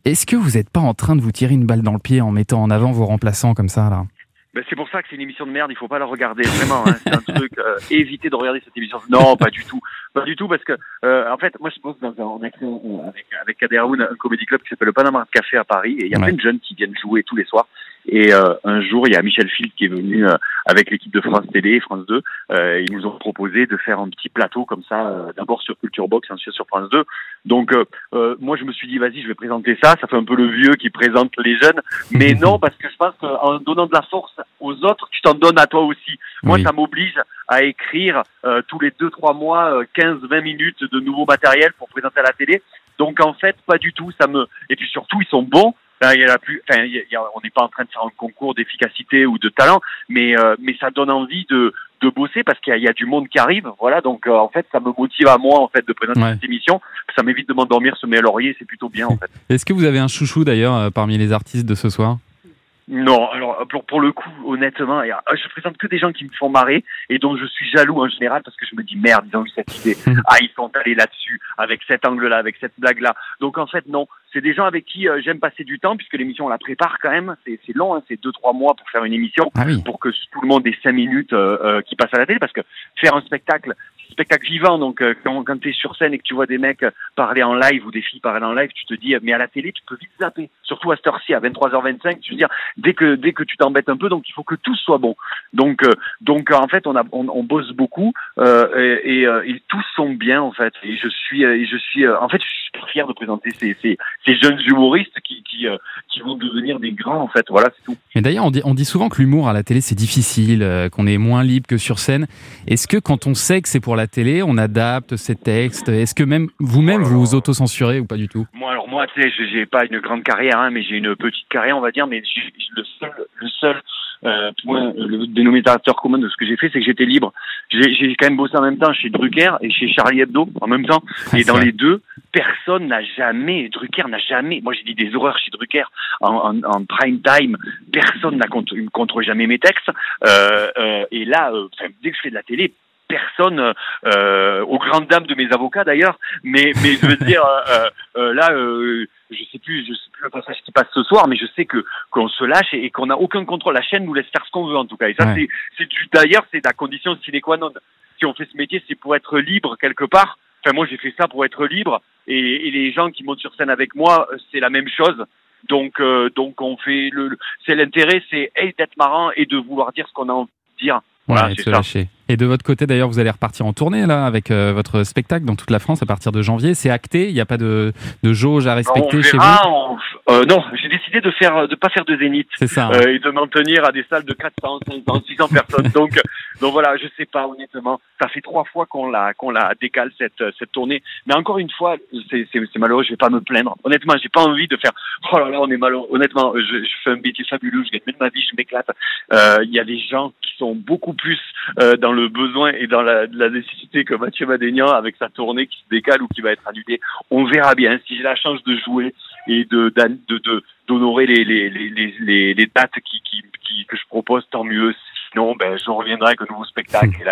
Est-ce que vous n'êtes pas en train de vous tirer une balle dans le pied en mettant en avant vos remplaçants comme ça, là? Ben, c'est pour ça que c'est une émission de merde, il faut pas la regarder, vraiment. Hein, c'est un *laughs* truc, euh, évitez de regarder cette émission. Non, pas du tout, pas du tout, parce que euh, en fait, moi je bosse dans un, on a créé un- avec avec Kader Aoun, un comédie club qui s'appelle le Panama Café à Paris, et il y a Ouais. plein de jeunes qui viennent jouer tous les soirs. Et euh, un jour, il y a Michel Field qui est venu euh, avec l'équipe de France Télé, France 2. Euh, ils nous ont proposé de faire un petit plateau comme ça, euh, d'abord sur Culture Box, ensuite sur France 2. Donc, euh, euh, moi, je me suis dit, vas-y, je vais présenter ça. Ça fait un peu le vieux qui présente les jeunes. Mais *laughs* non, parce que je pense qu'en donnant de la force aux autres, tu t'en donnes à toi aussi. Moi, Oui. ça m'oblige à écrire euh, tous les deux, trois mois, euh, 15-20 minutes de nouveau matériel pour présenter à la télé. Donc, en fait, pas du tout. Ça me et puis surtout, ils sont bons. Il y a la plus, enfin, il y a- on n'est pas en train de faire un concours d'efficacité ou de talent, mais euh, mais ça donne envie de de bosser parce qu'il y, a- il y a du monde qui arrive. Voilà, donc euh, en fait, ça me motive à moi en fait de présenter Ouais. cette émission. Ça m'évite de m'endormir sur mes lauriers. C'est plutôt bien en fait. Est-ce que vous avez un chouchou d'ailleurs euh, parmi les artistes de ce soir? Non, alors pour, pour le coup, honnêtement, euh, je présente que des gens qui me font marrer et dont je suis jaloux en général parce que je me dis merde, ils ont eu cette idée. Ah, ils sont allés là-dessus, avec cet angle-là, avec cette blague-là. Donc en fait, non, c'est des gens avec qui euh, j'aime passer du temps puisque l'émission on la prépare quand même. C'est c'est long, hein, c'est deux trois mois pour faire une émission Ah oui. pour que tout le monde ait cinq minutes euh, euh, qui passent à la télé parce que faire un spectacle spectacle vivant. Donc euh, quand, quand tu es sur scène et que tu vois des mecs parler en live ou des filles parler en live tu te dis mais à la télé tu peux vite zapper. Surtout à cette heure-ci à 23h25 tu veux dire dès que dès que tu t'embêtes un peu donc il faut que tout soit bon. Donc euh, donc euh, en fait on bosse beaucoup et, et, et tous sont bien en fait. Et je suis et je suis en fait je suis fier de présenter ces jeunes humoristes qui qui vont devenir des grands en fait. Voilà c'est tout. Mais d'ailleurs, on dit, on dit souvent que l'humour à la télé, c'est difficile, qu'on est moins libre que sur scène. Est-ce que quand on sait que c'est pour la télé, on adapte ses textes Est-ce que même vous-même, vous vous auto-censurez ou pas du tout? Moi, alors moi, tu sais, je- j'ai pas une grande carrière, hein, mais j'ai une petite carrière, on va dire. Mais le seul, le seul euh, point, le dénominateur commun de ce que j'ai fait, c'est que j'étais libre. J'ai quand même bossé en même temps chez Drucker et chez Charlie Hebdo en même temps. Ah, Et dans les deux, personne n'a jamais, Drucker n'a jamais. Moi, j'ai dit des horreurs chez Drucker en, en, en prime time. Personne n'a contre, jamais mes textes. Euh, euh, et là, dès que je fais de la télé. Personne, euh, aux grandes dames de mes avocats d'ailleurs, mais mais je veux *laughs* dire euh, euh, là, euh, je sais plus, je sais plus le passage qui passe ce soir, mais je sais que qu'on se lâche et, et qu'on n'a aucun contrôle. La chaîne nous laisse faire ce qu'on veut en tout cas. Et ça, Ouais. c'est d'ailleurs, c'est la condition sine qua non. Si on fait ce métier, c'est pour être libre quelque part. Enfin, moi, j'ai fait ça pour être libre, et, et les gens qui montent sur scène avec moi, euh, c'est la même chose. Donc, euh, donc, on fait le. le- C'est l'intérêt, c'est et d'être marrant et de vouloir dire ce qu'on a envie de dire. Voilà, Ouais, de c'est ça. lâcher. Et de votre côté, d'ailleurs, vous allez repartir en tournée là avec euh, votre spectacle dans toute la France à partir de janvier. C'est acté. Il n'y a pas de, de jauge à respecter on chez verra, vous? on- euh, non, j'ai décidé de faire, de pas faire de zénith. C'est ça. hein. euh, et de m'en tenir à des salles de 400, 500, 600 personnes. *laughs* Donc, donc voilà, je sais pas honnêtement. Ça fait trois fois qu'on la qu'on la décale cette cette tournée. Mais encore une fois, c'est malheureux. Je vais pas me plaindre. Honnêtement, j'ai pas envie de faire. Oh là là, on est malheureux. Honnêtement, je, je fais un métier fabuleux. Je gagne bien ma vie. Je m'éclate. Il y a des gens qui sont beaucoup plus dans le besoin et dans la, la nécessité que Mathieu Madénian avec sa tournée qui se décale ou qui va être annulée. On verra bien si j'ai la chance de jouer et de d'an- de de d'honorer les les, les les les les dates qui, qui qui que je propose tant mieux sinon ben je reviendrai avec un nouveau spectacle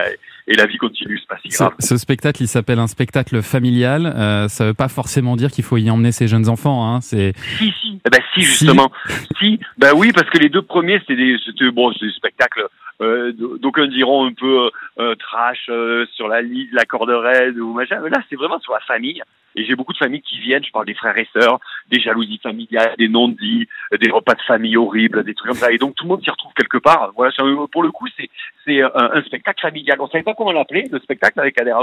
et la vie continue, c'est pas si Ce, grave. ce spectacle, il s'appelle un spectacle familial. Euh, ça veut pas forcément dire qu'il faut y emmener ses jeunes enfants. Hein. C'est Si, si. Eh ben, si, justement. Si. Ben oui, parce que les deux premiers, c'était des, c'était, bon, c'est des spectacles, euh, d'aucuns diront un peu, euh, euh, trash, euh, sur la liste, la corde raide ou machin. Mais là, c'est vraiment sur la famille. Et j'ai beaucoup de familles qui viennent, je parle des frères et sœurs, des jalousies familiales, des non-dits, euh, des repas de famille horribles, des trucs comme ça. Et donc, tout le monde s'y retrouve quelque part. Voilà, pour le coup, c'est, c'est un, spectacle familial. On savait pas comment l'appeler, le spectacle avec Kader.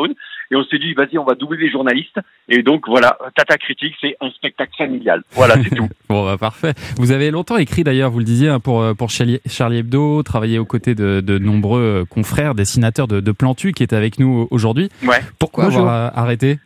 Et on s'est dit, vas-y, on va doubler les journalistes. Et donc, voilà, Tata Critique, c'est un spectacle familial. Voilà, c'est tout. *laughs* bon, bah, parfait. Vous avez longtemps écrit d'ailleurs, vous le disiez, hein, pour euh, pour Charlie Hebdo, travaillé aux côtés de, de nombreux confrères, dessinateurs de, de Plantu qui étaient avec nous aujourd'hui. Ouais. Pourquoi Bonjour. avoir arrêté?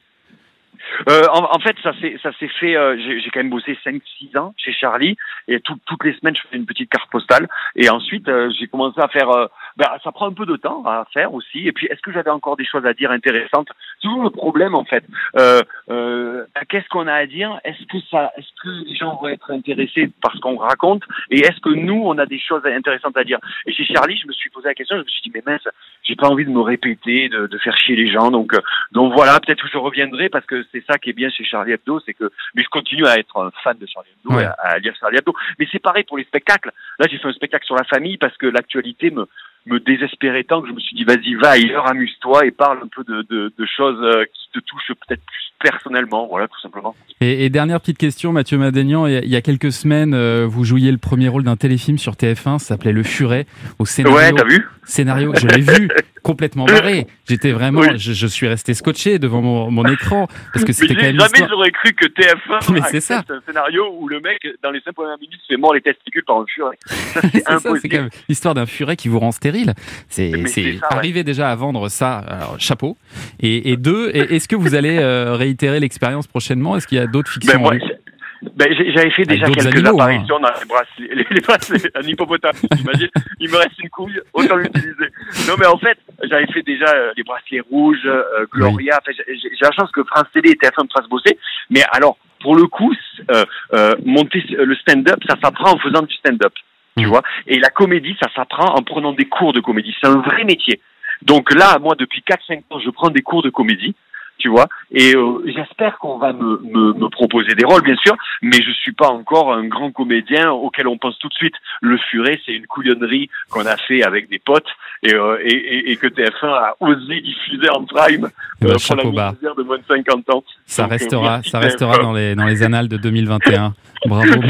Euh, en, en fait, ça s'est ça s'est fait. euh, j'ai j'ai quand même bossé 5-6 ans chez Charlie et tout- toutes les semaines je faisais une petite carte postale. Et ensuite euh, j'ai commencé à faire. euh, ben, ça prend un peu de temps à faire aussi. Et puis est-ce que j'avais encore des choses à dire intéressantes? Toujours le problème en fait. Euh, euh, Qu'est-ce qu'on a à dire? Est-ce que ça Est-ce que les gens vont être intéressés par ce qu'on raconte? Et est-ce que nous on a des choses intéressantes à dire? Et chez Charlie, je me suis posé la question. Je me suis dit mais mince, j'ai pas envie de me répéter, de, de faire chier les gens. Donc euh, donc voilà, peut-être que je reviendrai parce que c'est ça qui est bien chez Charlie Hebdo, c'est que mais je continue à être un fan de Charlie Hebdo, Ouais. et à, à lire Charlie Hebdo. Mais c'est pareil pour les spectacles. Là, j'ai fait un spectacle sur la famille parce que l'actualité me me désespérait tant que je me suis dit vas-y va ailleurs, amuse-toi et parle un peu de, de, de choses euh, qui te touchent peut-être plus personnellement, voilà tout simplement. Et, et dernière petite question, Mathieu Madénian, il y a- quelques semaines, euh, vous jouiez le premier rôle d'un téléfilm sur TF1, ça s'appelait Le Furet, au scénario. Ouais, t'as vu scénario, je l'ai vu *laughs* complètement barré. J'étais vraiment, Oui. je, je suis resté scotché devant mon, mon écran parce que c'était quand même jamais j'aurais cru que TF1 *laughs* Mais c'est ça. un scénario où le mec dans les cinq premières minutes fait mort les testicules par un furet. *laughs* Ça c'est ça, impossible. même l'histoire d'un furet qui vous rend stérile. C'est ça, ouais. arriver déjà à vendre ça, alors, chapeau. Et, et deux, et- est-ce que vous allez euh, réitérer l'expérience prochainement? Est-ce qu'il y a d'autres fictions Ben, en ben, j'avais fait déjà quelques animaux, hein. apparitions dans les bracelets, les, les bracelets, un hippopotame, j'imagine. Il me reste une couille, autant l'utiliser. Non, mais en fait, j'avais fait déjà euh, les bracelets rouges, euh, Gloria. J'ai la chance que France Télé et TF1 me fassent bosser. Mais alors, pour le coup, euh, euh, monter le stand-up, ça s'apprend en faisant du stand-up. Tu Mm. vois? Et la comédie, ça s'apprend en prenant des cours de comédie. C'est un vrai métier. Donc là, moi, depuis 4-5 ans, je prends des cours de comédie tu vois. Et euh, j'espère qu'on va me, me, me proposer des rôles, bien sûr, mais je suis pas encore un grand comédien auquel on pense tout de suite. Le Furet, c'est une couillonnerie qu'on a fait avec des potes et, euh, et, et, et que TF1 a osé diffuser en prime Eh ben, euh, pour la bas. misère de moins de 50 ans. Ça Donc, euh, restera, ça restera TF1. dans les dans les annales de 2021. Bravo. *laughs*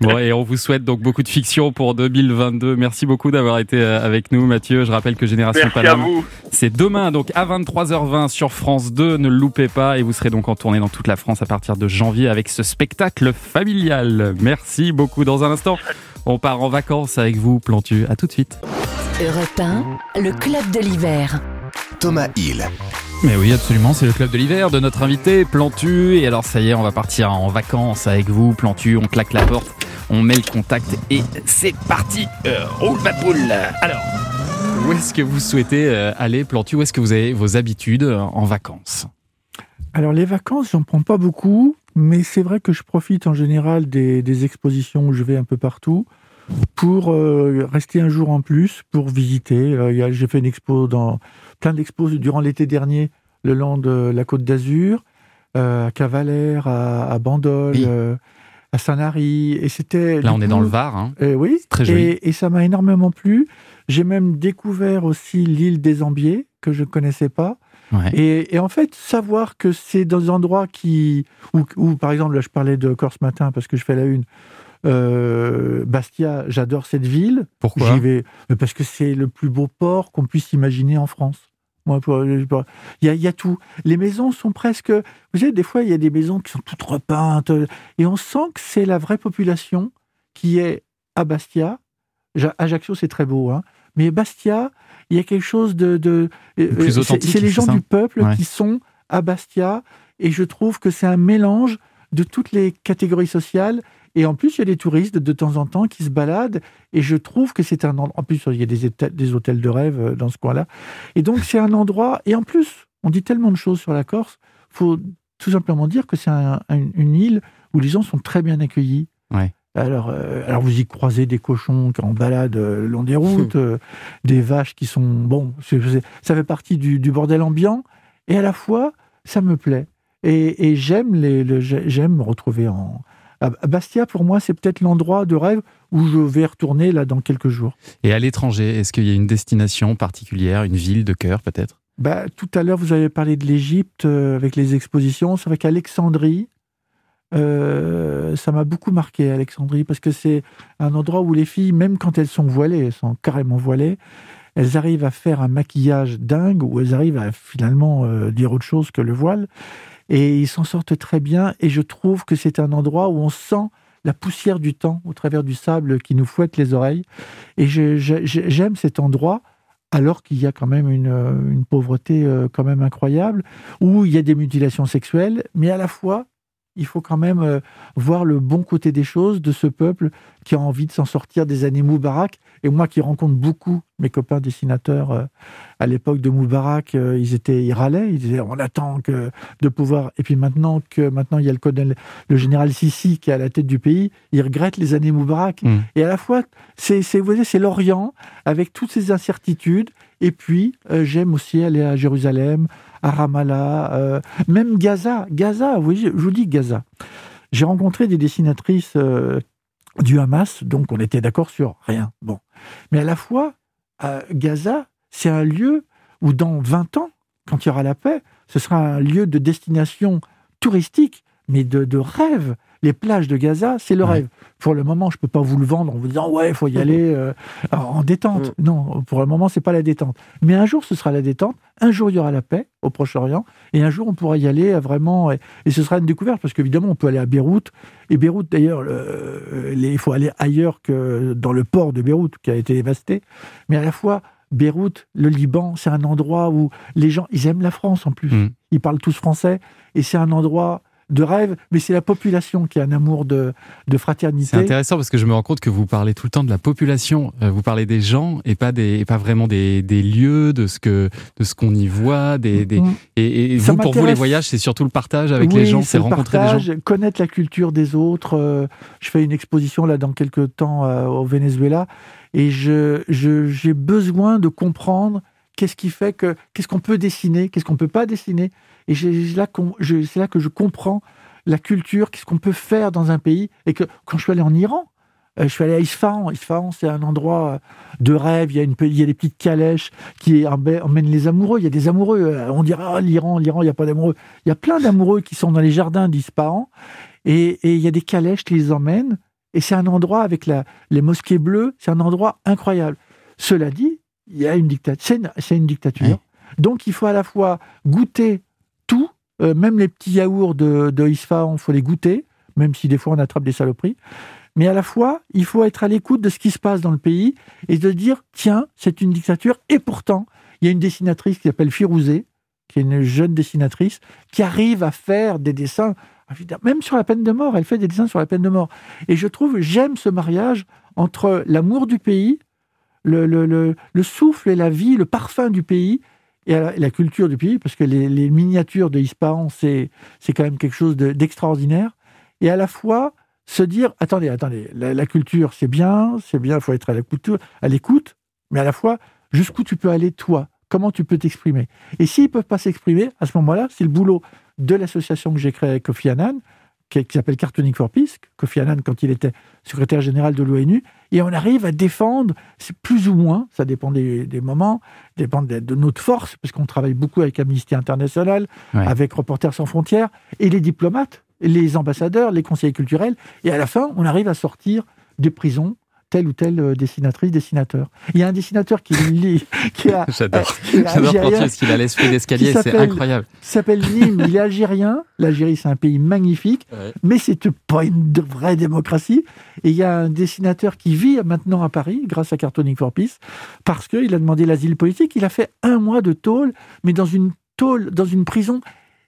Bon, et on vous souhaite donc beaucoup de fiction pour 2022. Merci beaucoup d'avoir été avec nous, Mathieu. Je rappelle que Génération Paname, c'est demain, donc à 23h20 sur France 2. Ne le loupez pas et vous serez donc en tournée dans toute la France à partir de janvier avec ce spectacle familial. Merci beaucoup. Dans un instant, on part en vacances avec vous, Plantu. À tout de suite. Europe 1, le club de l'hiver. Thomas Hill. Mais oui, absolument, c'est le club de l'hiver de notre invité, Plantu. Et alors, ça y est, on va partir en vacances avec vous, Plantu. On claque la porte, on met le contact et c'est parti. Euh, roule ma poule. Alors, où est-ce que vous souhaitez euh, aller, Plantu? Où est-ce que vous avez vos habitudes euh, en vacances? Alors les vacances, j'en prends pas beaucoup, mais c'est vrai que je profite en général des, des expositions où je vais un peu partout pour euh, rester un jour en plus, pour visiter. Euh, J'ai fait une expo dans plein d'expos durant l'été dernier, le long de la Côte d'Azur, euh, à Cavalère, à, à Bandol, Oui. à Sanary, et c'était Là, on est dans le Var. Hein. euh, oui, Très joli. Et, et ça m'a énormément plu. J'ai même découvert aussi l'île des Ambiers que je ne connaissais pas. Ouais. Et, et en fait, savoir que c'est dans des endroits qui, où, où, par exemple, là, je parlais de Corse matin parce que je fais la une. Euh, Bastia, j'adore cette ville. Pourquoi? J'y vais mais parce que c'est le plus beau port qu'on puisse imaginer en France. Moi, il y y a tout. Les maisons sont presque. Vous savez, des fois, il y a des maisons qui sont toutes repeintes, et on sent que c'est la vraie population qui est à Bastia. Ja- Ajaccio, c'est très beau, hein. Mais Bastia, il y a quelque chose de. de euh, plus c'est- authentique, C'est les gens du peuple Ouais. qui sont à Bastia, et je trouve que c'est un mélange de toutes les catégories sociales. Et en plus, il y a des touristes de temps en temps qui se baladent. Et je trouve que c'est un endroit. En plus, il y a des, hôtels- des hôtels de rêve euh, dans ce coin-là. Et donc, c'est un endroit. Et en plus, on dit tellement de choses sur la Corse. faut tout simplement dire que c'est un- un- une île où les gens sont très bien accueillis. Ouais. Alors, euh, alors vous y croisez des cochons qui en balade euh, le long des routes, euh, des vaches qui sont bon, ça fait partie du, du bordel ambiant, et à la fois ça me plaît. Et, et j'aime les, le- j'aime me retrouver en Bastia. Pour moi, c'est peut-être l'endroit de rêve où je vais retourner là dans quelques jours. Et à l'étranger, est-ce qu'il y a une destination particulière, une ville de cœur peut-être? Bah, tout à l'heure, vous avez parlé de l'Égypte avec les expositions. C'est vrai qu'Alexandrie, euh, ça m'a beaucoup marqué, Alexandrie, parce que c'est un endroit où les filles, même quand elles sont voilées, elles sont carrément voilées, elles arrivent à faire un maquillage dingue, où elles arrivent à finalement euh, dire autre chose que le voile. Et ils s'en sortent très bien. Et je trouve que c'est un endroit où on sent la poussière du temps au travers du sable qui nous fouette les oreilles. Et j'aime cet endroit alors qu'il y a quand même une, une pauvreté euh, quand même incroyable, où il y a des mutilations sexuelles, mais à la fois, il faut quand même euh, voir le bon côté des choses de ce peuple qui a envie de s'en sortir des années Moubarak. Et moi qui rencontre beaucoup mes copains dessinateurs euh, à l'époque de Moubarak, euh, ils étaient, ils râlaient, ils disaient on attend que de pouvoir. Et puis maintenant que maintenant il y a le colonel, le général Sissi qui est à la tête du pays, ils regrettent les années Moubarak. Mm. Et à la fois, c'est, vous voyez, c'est l'Orient avec toutes ces incertitudes. Et puis, j'aime aussi aller à Jérusalem, à Ramallah, euh, même Gaza. Gaza, oui, je, vous dis Gaza. J'ai rencontré des dessinatrices euh, du Hamas, donc on était d'accord sur rien. Bon. Mais à la fois, à Gaza, c'est un lieu où dans 20 ans, quand il y aura la paix, ce sera un lieu de destination touristique, mais de, de rêve. Les plages de Gaza, c'est le Ouais. rêve. Pour le moment, je peux pas vous le vendre en vous disant ouais, il faut y aller euh, en détente. Non, pour le moment, c'est pas la détente. Mais un jour, ce sera la détente. Un jour, il y aura la paix au Proche-Orient, et un jour, on pourra y aller à vraiment. Et, et ce sera une découverte parce qu'évidemment, on peut aller à Beyrouth. Et Beyrouth, d'ailleurs, le- les- il faut aller ailleurs que dans le port de Beyrouth qui a été dévasté. Mais à la fois, Beyrouth, le Liban, c'est un endroit où les gens, ils aiment la France en plus. Mm. Ils parlent tous français, et c'est un endroit de rêve, mais c'est la population qui a un amour de, de C'est fraternité. intéressant parce que je me rends compte que vous parlez tout le temps de la population, Euh, vous parlez des gens et pas des, et pas vraiment des, des lieux, de ce que, de ce qu'on y voit, des, des- et, vous pour vous les voyages c'est surtout le partage avec Oui, les gens, c'est rencontrer des partage, gens. connaître la culture des autres. euh, je fais une exposition là dans quelques temps euh, au Venezuela et je je- j'ai besoin de comprendre qu'est-ce qui fait que qu'est-ce qu'on peut dessiner, qu'est-ce qu'on peut pas dessiner. Et c'est là que je comprends la culture, qu'est-ce qu'on peut faire dans un pays. Et que quand je suis allé en Iran, euh, je suis allé à Isfahan. Isfahan, c'est un endroit euh, de rêve. Il y a, une, pe- il y a des petites calèches qui emmè- emmènent les amoureux. Il y a des amoureux. Euh, On dirait, ah, l'Iran, l'Iran, il n'y a pas d'amoureux. Il y a plein d'amoureux qui sont dans les jardins d'Ispahan. Et, et il y a des calèches qui les emmènent. Et c'est un endroit avec la, les mosquées bleues. C'est un endroit incroyable. Cela dit, il y a une dictature. C'est une, dictature. Oui. Donc il faut à la fois goûter euh, même les petits yaourts de, de Isfahan, il faut les goûter, même si des fois on attrape des saloperies. Mais à la fois, il faut être à l'écoute de ce qui se passe dans le pays et de dire tiens, c'est une dictature. Et pourtant, il y a une dessinatrice qui s'appelle Firouzé, qui est une jeune dessinatrice, qui arrive à faire des dessins, même sur la peine de mort. Elle fait des dessins sur la peine de mort. Et je trouve, j'aime ce mariage entre l'amour du pays, le souffle et la vie, le parfum du pays et la, culture du pays, parce que les, miniatures de Ispahan, c'est quand même quelque chose de- d'extraordinaire. et à la fois se dire attendez, attendez, la, la culture c'est bien, c'est bien, il faut être à l'écoute, à l'écoute, mais à la fois jusqu'où tu peux aller toi, comment tu peux t'exprimer? Et s'ils peuvent pas s'exprimer, à ce moment-là, c'est le boulot de l'association que j'ai créée avec Kofi Annan, qui, qui s'appelle Cartooning for Peace, Kofi Annan quand il était secrétaire général de l'ONU, et on arrive à défendre, c'est plus ou moins, ça dépend des, des moments, dépend de, de notre force, parce qu'on travaille beaucoup avec Amnesty International, Ouais. avec Reporters sans frontières, et les diplomates, les ambassadeurs, les conseillers culturels, et à la fin, on arrive à sortir des prisons telle ou telle euh, dessinatrice, dessinateur. Il y a un dessinateur qui lit, *laughs* qui a, J'adore. algérien, Francis qu'il a l'esprit d'escalier, c'est incroyable. qui s'appelle Nîmes, il est algérien. L'Algérie, c'est un pays magnifique, Ouais. mais c'est pas une vraie démocratie. Et il y a un dessinateur qui vit maintenant à Paris, grâce à Cartooning for Peace, parce qu'il a demandé l'asile politique. Il a fait un mois de tôle, mais dans une tôle, dans une prison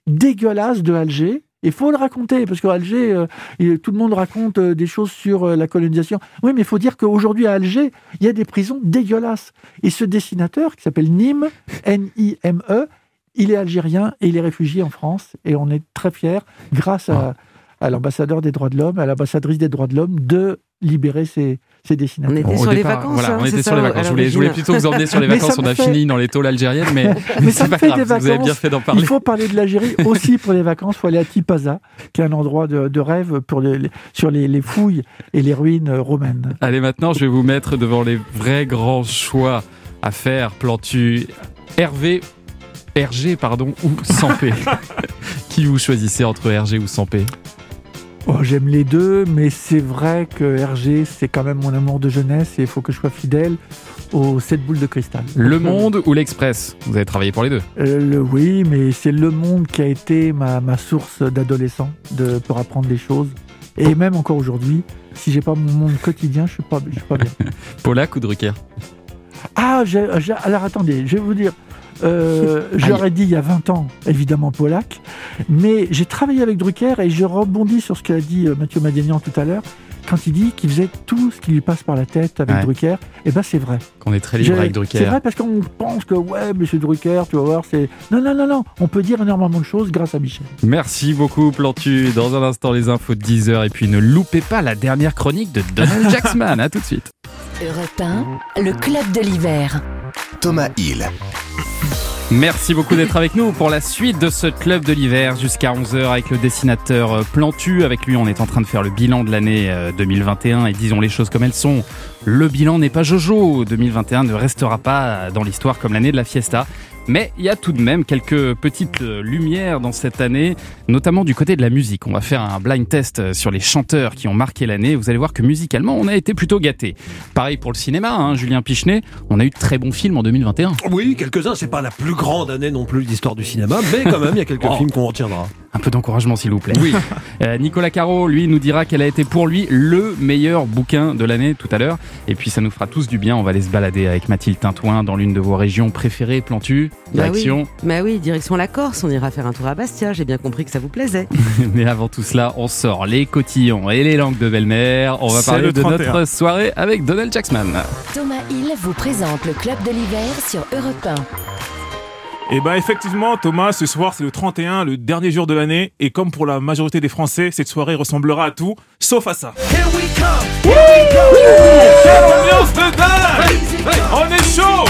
dégueulasse de Alger. Il faut le raconter, parce qu'à Alger, euh, tout le monde raconte euh, des choses sur euh, la colonisation. Oui, mais il faut dire qu'aujourd'hui, à Alger, il y a des prisons dégueulasses. Et ce dessinateur, qui s'appelle Nîmes, N-I-M-E, il est algérien et il est réfugié en France. Et on est très fiers, grâce à, à l'ambassadeur des droits de l'homme, à l'ambassadrice des droits de l'homme de libérer ces, ces dessinateurs. On était Bon, sur les vacances. Voilà, hein, on était ça, sur les vacances. Je voulais, je voulais plutôt vous emmener sur les *laughs* Mais vacances. On a fait- fini dans les tôles algériennes, mais, *laughs* Mais ça c'est pas fait grave. des Vous avez bien vacances. fait d'en parler. Il faut parler de l'Algérie *laughs* aussi pour les vacances. Il faut aller à Tipaza, qui est un endroit de, de rêve pour les, sur les, les fouilles et les ruines romaines. Allez, maintenant, je vais vous mettre devant les vrais grands choix à faire. Plantu, Hervé, RG, pardon, ou Sampé. Qui vous choisissez entre RG ou Sampé? Oh, J'aime les deux, mais c'est vrai que RG, c'est quand même mon amour de jeunesse et il faut que je sois fidèle aux sept boules de cristal. Le Monde ou l'Express? Vous avez travaillé pour les deux? Euh, le, oui, mais c'est Le Monde qui a été ma, ma source d'adolescent de, pour apprendre des choses. Et même encore aujourd'hui, si j'ai pas mon monde quotidien, je suis pas, je suis pas bien. *laughs* Polak ou Drucker Ah, j'ai- alors attendez, je vais vous dire. Euh, J'aurais dit il y a 20 ans, évidemment Polak, mais j'ai travaillé avec Drucker et je rebondis sur ce qu'a dit euh, Mathieu Madénian tout à l'heure, quand il dit qu'il faisait tout ce qui lui passe par la tête avec Ouais. Drucker, et ben c'est vrai. Qu'on est très libre avec C'est Drucker. vrai parce qu'on pense que ouais, monsieur Drucker, tu vas voir, c'est. Non, non, non, non, on peut dire énormément de choses grâce à Michel. Merci beaucoup, Plantu. Dans un instant, les infos de 10h. Et puis, ne loupez pas la dernière chronique de Donald *laughs* Jacksman. À tout de suite. Europe 1, le club de l'hiver. Thomas Hill. Merci beaucoup d'être avec nous pour la suite de ce club de l'hiver jusqu'à 11h avec le dessinateur euh, Plantu. Avec lui, on est en train de faire le bilan de l'année euh, 2021 et disons les choses comme elles sont. Le bilan n'est pas Jojo. 2021 ne restera pas dans l'histoire comme l'année de la fiesta. Mais il y a tout de même quelques petites euh, lumières dans cette année, notamment du côté de la musique. On va faire un blind test euh, sur les chanteurs qui ont marqué l'année. Vous allez voir que musicalement, on a été plutôt gâtés. Pareil pour le cinéma, hein, Julien Pichenet. On a eu de très bons films en 2021. Oui, quelques-uns, c'est pas la plus grande année non plus de l'histoire du cinéma, mais quand même, il y a quelques *laughs* Oh. films qu'on retiendra. Un peu d'encouragement, s'il vous plaît. Oui. *laughs* Euh, Nicolas Caro, lui, nous dira quel a été pour lui le meilleur bouquin de l'année tout à l'heure. Et puis, ça nous fera tous du bien. On va aller se balader avec Mathilde Tintouin dans l'une de vos régions préférées, Plantu. Bah Direction. Bah oui, direction la Corse, on ira faire un tour à Bastia, j'ai bien compris que ça vous plaisait. *laughs* Mais avant tout cela, on sort les cotillons et les langues de belle-mère. On va parler le de 31. notre soirée avec Donald Jacksman. Thomas Hill vous présente le club de l'hiver sur Europe 1. Et ben effectivement, Thomas, ce soir c'est le 31, le dernier jour de l'année, et comme pour la majorité des Français, cette soirée ressemblera à tout, sauf à ça. Wouh Quelle ambiance de dingue! On est chaud!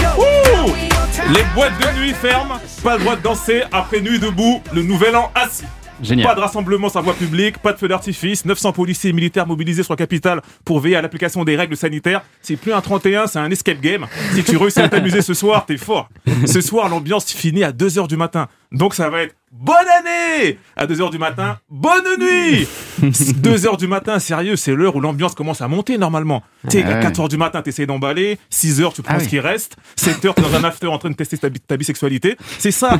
Les boîtes de nuit ferment, pas le droit de danser après nuit debout, le nouvel an assis. Pas de rassemblement sur la voie publique, pas de feu d'artifice, 900 policiers et militaires mobilisés sur la capitale pour veiller à l'application des règles sanitaires. C'est plus un 31, c'est un escape game. Si tu réussis à t'amuser ce soir, t'es fort. Ce soir, l'ambiance finit à 2h du matin. Donc ça va être bonne année À 2h du matin, bonne nuit *laughs* 2h du matin, sérieux, c'est l'heure où l'ambiance commence à monter normalement. Tu sais, Ah à ouais. 4h du matin, t'essayes d'emballer, 6h, tu prends Ah ce oui. qui reste, 7h, t'es dans un after en train de tester ta, bi- ta bisexualité. C'est ça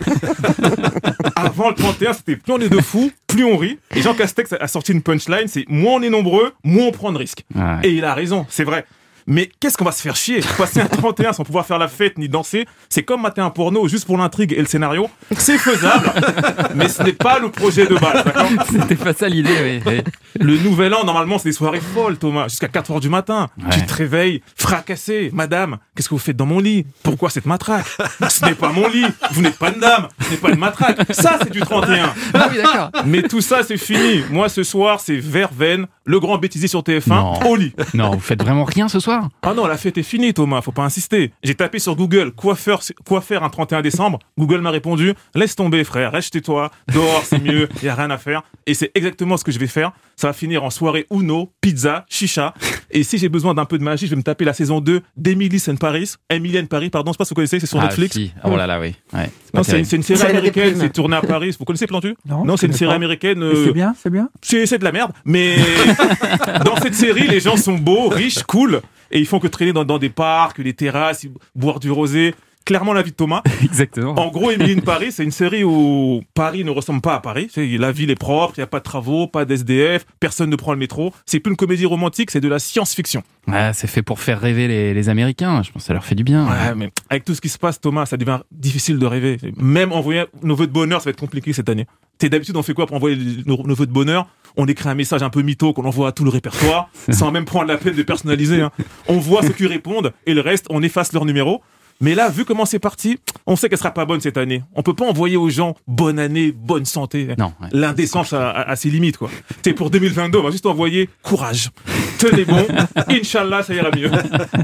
*laughs* avant le 31, c'était plus on est de fous, plus on rit. Et Jean Castex a sorti une punchline, c'est moins on est nombreux, moins on prend de risques. Ouais. Et il a raison, c'est vrai. Mais qu'est-ce qu'on va se faire chier? Passer un 31 sans pouvoir faire la fête ni danser, c'est comme mater un porno juste pour l'intrigue et le scénario. C'est faisable, *laughs* mais ce n'est pas le projet de base, d'accord? C'était pas ça l'idée, oui. Le nouvel an, normalement, c'est des soirées folles, Thomas, jusqu'à 4 heures du matin. Ouais. Tu te réveilles, fracassé. Madame, qu'est-ce que vous faites dans mon lit? Pourquoi cette matraque? Ce n'est pas mon lit. Vous n'êtes pas une dame. Ce n'est pas une matraque. Ça, c'est du 31. Ah oui, d'accord. Mais tout ça, c'est fini. Moi, ce soir, c'est Verveine, le grand bêtisier sur TF1, Non. au lit. Non, vous faites vraiment rien ce soir? Ah non, la fête est finie, Thomas. Faut pas insister. J'ai tapé sur Google quoi faire, un 31 décembre? Google m'a répondu laisse tomber, frère. Reste toi. Dehors, c'est mieux. Y a rien à faire. Et c'est exactement ce que je vais faire. Ça va finir en soirée Uno, pizza, chicha. Et si j'ai besoin d'un peu de magie, je vais me taper la saison 2 d'Emily in Paris. Emily in Paris, pardon, je sais pas si vous connaissez, c'est sur Ah, Netflix. si. Oh là là, oui. Ouais, c'est pas Non, c'est une, série américaine, c'est tourné à Paris. Vous connaissez Plantu? Non, Non, c'est une série pas. américaine. Euh, C'est bien, c'est bien. c'est c'est de la merde, mais *laughs* dans cette série, les gens sont beaux, riches, cool, et ils font que traîner dans, dans des parcs, les terrasses, boire du rosé. Clairement la vie de Thomas. *laughs* Exactement. En gros, Emily in Paris, c'est une série où Paris ne ressemble pas à Paris. La ville est propre, il n'y a pas de travaux, pas d'SDF, personne ne prend le métro. C'est plus une comédie romantique, c'est de la science-fiction. Ouais, c'est fait pour faire rêver les, les Américains. Je pense que ça leur fait du bien. Ouais, mais avec tout ce qui se passe, Thomas, ça devient difficile de rêver. Même envoyer nos vœux de bonheur, ça va être compliqué cette année. T'es d'habitude, on fait quoi pour envoyer nos, nos vœux de bonheur? On écrit un message un peu mytho qu'on envoie à tout le répertoire, *laughs* sans même prendre la peine de personnaliser. hein. On voit ceux qui répondent et le reste, on efface leur numéro. Mais là, vu comment c'est parti, on sait qu'elle sera pas bonne cette année. On peut pas envoyer aux gens bonne année, bonne santé. Non. ouais. L'indécence a, a- a ses limites, quoi. C'est pour 2022, on va juste envoyer courage. Tenez bon. *laughs* Inch'Allah, ça ira mieux.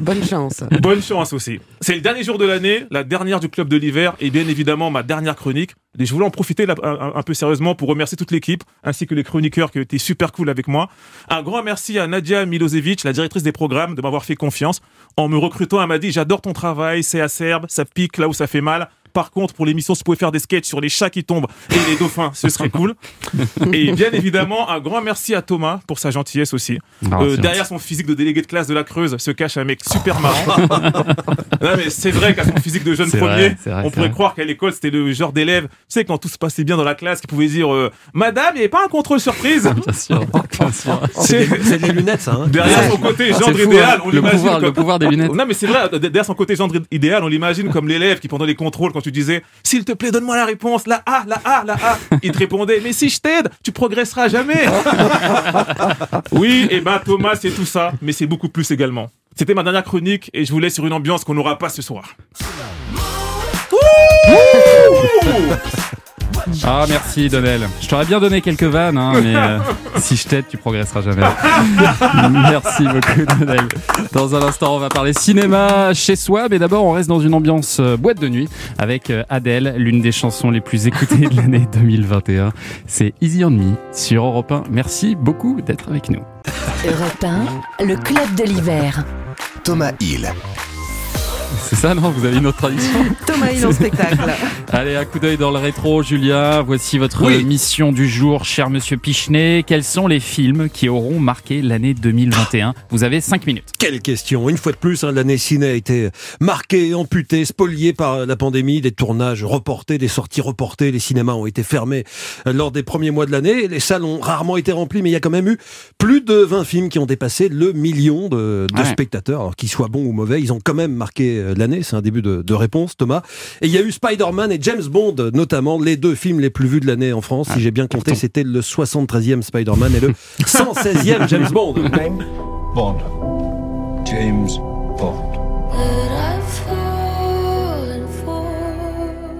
Bonne chance. Bonne chance aussi. C'est le dernier jour de l'année, la dernière du club de l'hiver et bien évidemment ma dernière chronique. Et je voulais en profiter un- un peu sérieusement pour remercier toute l'équipe ainsi que les chroniqueurs qui ont été super cool avec moi. Un grand merci à Nadia Milosevic, la directrice des programmes, de m'avoir fait confiance. En me recrutant, elle m'a dit j'adore ton travail, c'est acerbe, ça pique là où ça fait mal. Par contre, pour l'émission, si vous pouvez faire des sketchs sur les chats qui tombent et les dauphins, ce serait cool. *laughs* Et bien évidemment, un grand merci à Thomas pour sa gentillesse aussi. Ah, Euh, derrière son physique de délégué de classe de la Creuse se cache un mec super marrant. *laughs* non mais c'est vrai qu'à son physique de jeune premier, vrai, c'est vrai, on pourrait vrai. croire qu'à l'école c'était le genre d'élève, tu sais quand tout se passait bien dans la classe, qui pouvait dire euh, Madame, il n'y avait pas un contrôle surprise? *laughs* Bien sûr. C'est des lunettes, ça. Hein derrière son côté C'est gendre fou, idéal, hein. on le l'imagine pouvoir, comme le pouvoir des lunettes. non mais c'est vrai, derrière son côté gendre idéal, on l'imagine comme l'élève qui pendant les contrôles, quand tu disais s'il te plaît donne-moi la réponse, la A, la A, la A, il te répondait mais si je t'aide, tu progresseras jamais. *laughs* oui, et ben Thomas c'est tout ça, mais c'est beaucoup plus également. C'était ma dernière chronique et je vous laisse sur une ambiance qu'on n'aura pas ce soir. *laughs* Ah merci Donnel. Je t'aurais bien donné quelques vannes, hein, mais euh, *laughs* si je t'aide, tu progresseras jamais. *laughs* merci beaucoup Donnel. Dans un instant, on va parler cinéma chez soi, mais d'abord on reste dans une ambiance euh, boîte de nuit avec euh, Adèle, l'une des chansons les plus écoutées de l'année *laughs* 2021. C'est Easy on Me sur Europe 1. Merci beaucoup d'être avec nous. Europe 1, le club de l'hiver. Thomas Hill. *laughs* C'est ça, non Vous avez une autre tradition *laughs* Thomas, il est en spectacle. *laughs* Allez, un coup d'œil dans le rétro, Julia. Voici votre Oui. euh, mission du jour, cher monsieur Pichenet. Quels sont les films qui auront marqué l'année 2021 Vous avez 5 minutes. Quelle question Une fois de plus, hein, l'année ciné a été marquée, amputée, spoliée par la pandémie, des tournages reportés, des sorties reportées, les cinémas ont été fermés euh, lors des premiers mois de l'année, les salles ont rarement été remplies, mais il y a quand même eu plus de 20 films qui ont dépassé le million de, de Ouais. spectateurs, alors qu'ils soient bons ou mauvais, ils ont quand même marqué euh, l'année, c'est un début de, de réponse, Thomas. Et il y a eu Spider-Man et James Bond, notamment les deux films les plus vus de l'année en France, si j'ai bien compté, c'était le 73e Spider-Man et le *laughs* 116e James Bond. Bond. James Bond.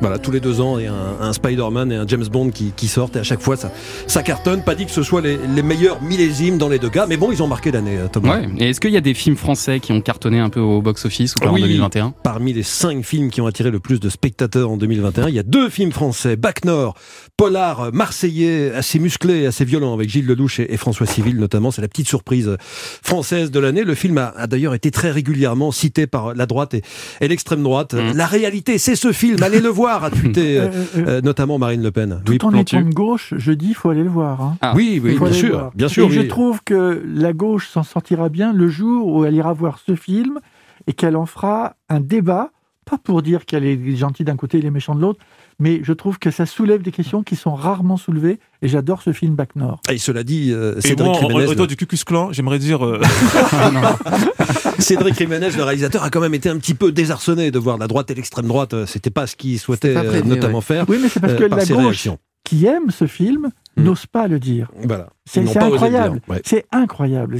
Voilà, tous les deux ans, il y a un, un Spider-Man et un James Bond qui, qui sortent et à chaque fois ça, ça cartonne. Pas dit que ce soit les, les meilleurs millésimes dans les deux cas, mais bon, ils ont marqué l'année, euh, Thomas. Ouais. Et est-ce qu'il y a des films français qui ont cartonné un peu au box-office ou pas en Oui. 2021 Parmi les cinq films qui ont attiré le plus de spectateurs en 2021, il y a deux films français, Bac Nord, polar euh, marseillais, assez musclé, assez violent, avec Gilles Lelouch et, et François Civil notamment. C'est la petite surprise euh, française de l'année. Le film a, a d'ailleurs été très régulièrement cité par la droite et, et l'extrême droite. Mhm. La réalité, c'est ce film. Allez le voir, a tweeté *laughs* euh, Euh, euh, notamment Marine Le Pen. tout Oui, en Plantu. étant de gauche, je dis, il faut aller le voir. hein. Ah. oui, oui, bien sûr, voir. bien sûr. Et je trouve que la gauche s'en sortira bien le jour où elle ira voir ce film et qu'elle en fera un débat, pas pour dire qu'elle est gentille d'un côté et les méchants de l'autre, mais je trouve que ça soulève des questions qui sont rarement soulevées et j'adore ce film Bac Nord. Et cela dit, euh, Cédric Jiménez, le- du Cucus Clan, j'aimerais dire euh, *laughs* *laughs* Cédric Jiménez, le réalisateur, a quand même été un petit peu désarçonné de voir la droite et l'extrême droite. euh, C'était pas ce qu'il souhaitait prévu, euh, notamment faire. Oui, mais c'est parce euh, que par la gauche réactions. qui aime ce film Hmm. n'ose pas le dire. Voilà. C'est incroyable. ouais. C'est incroyable.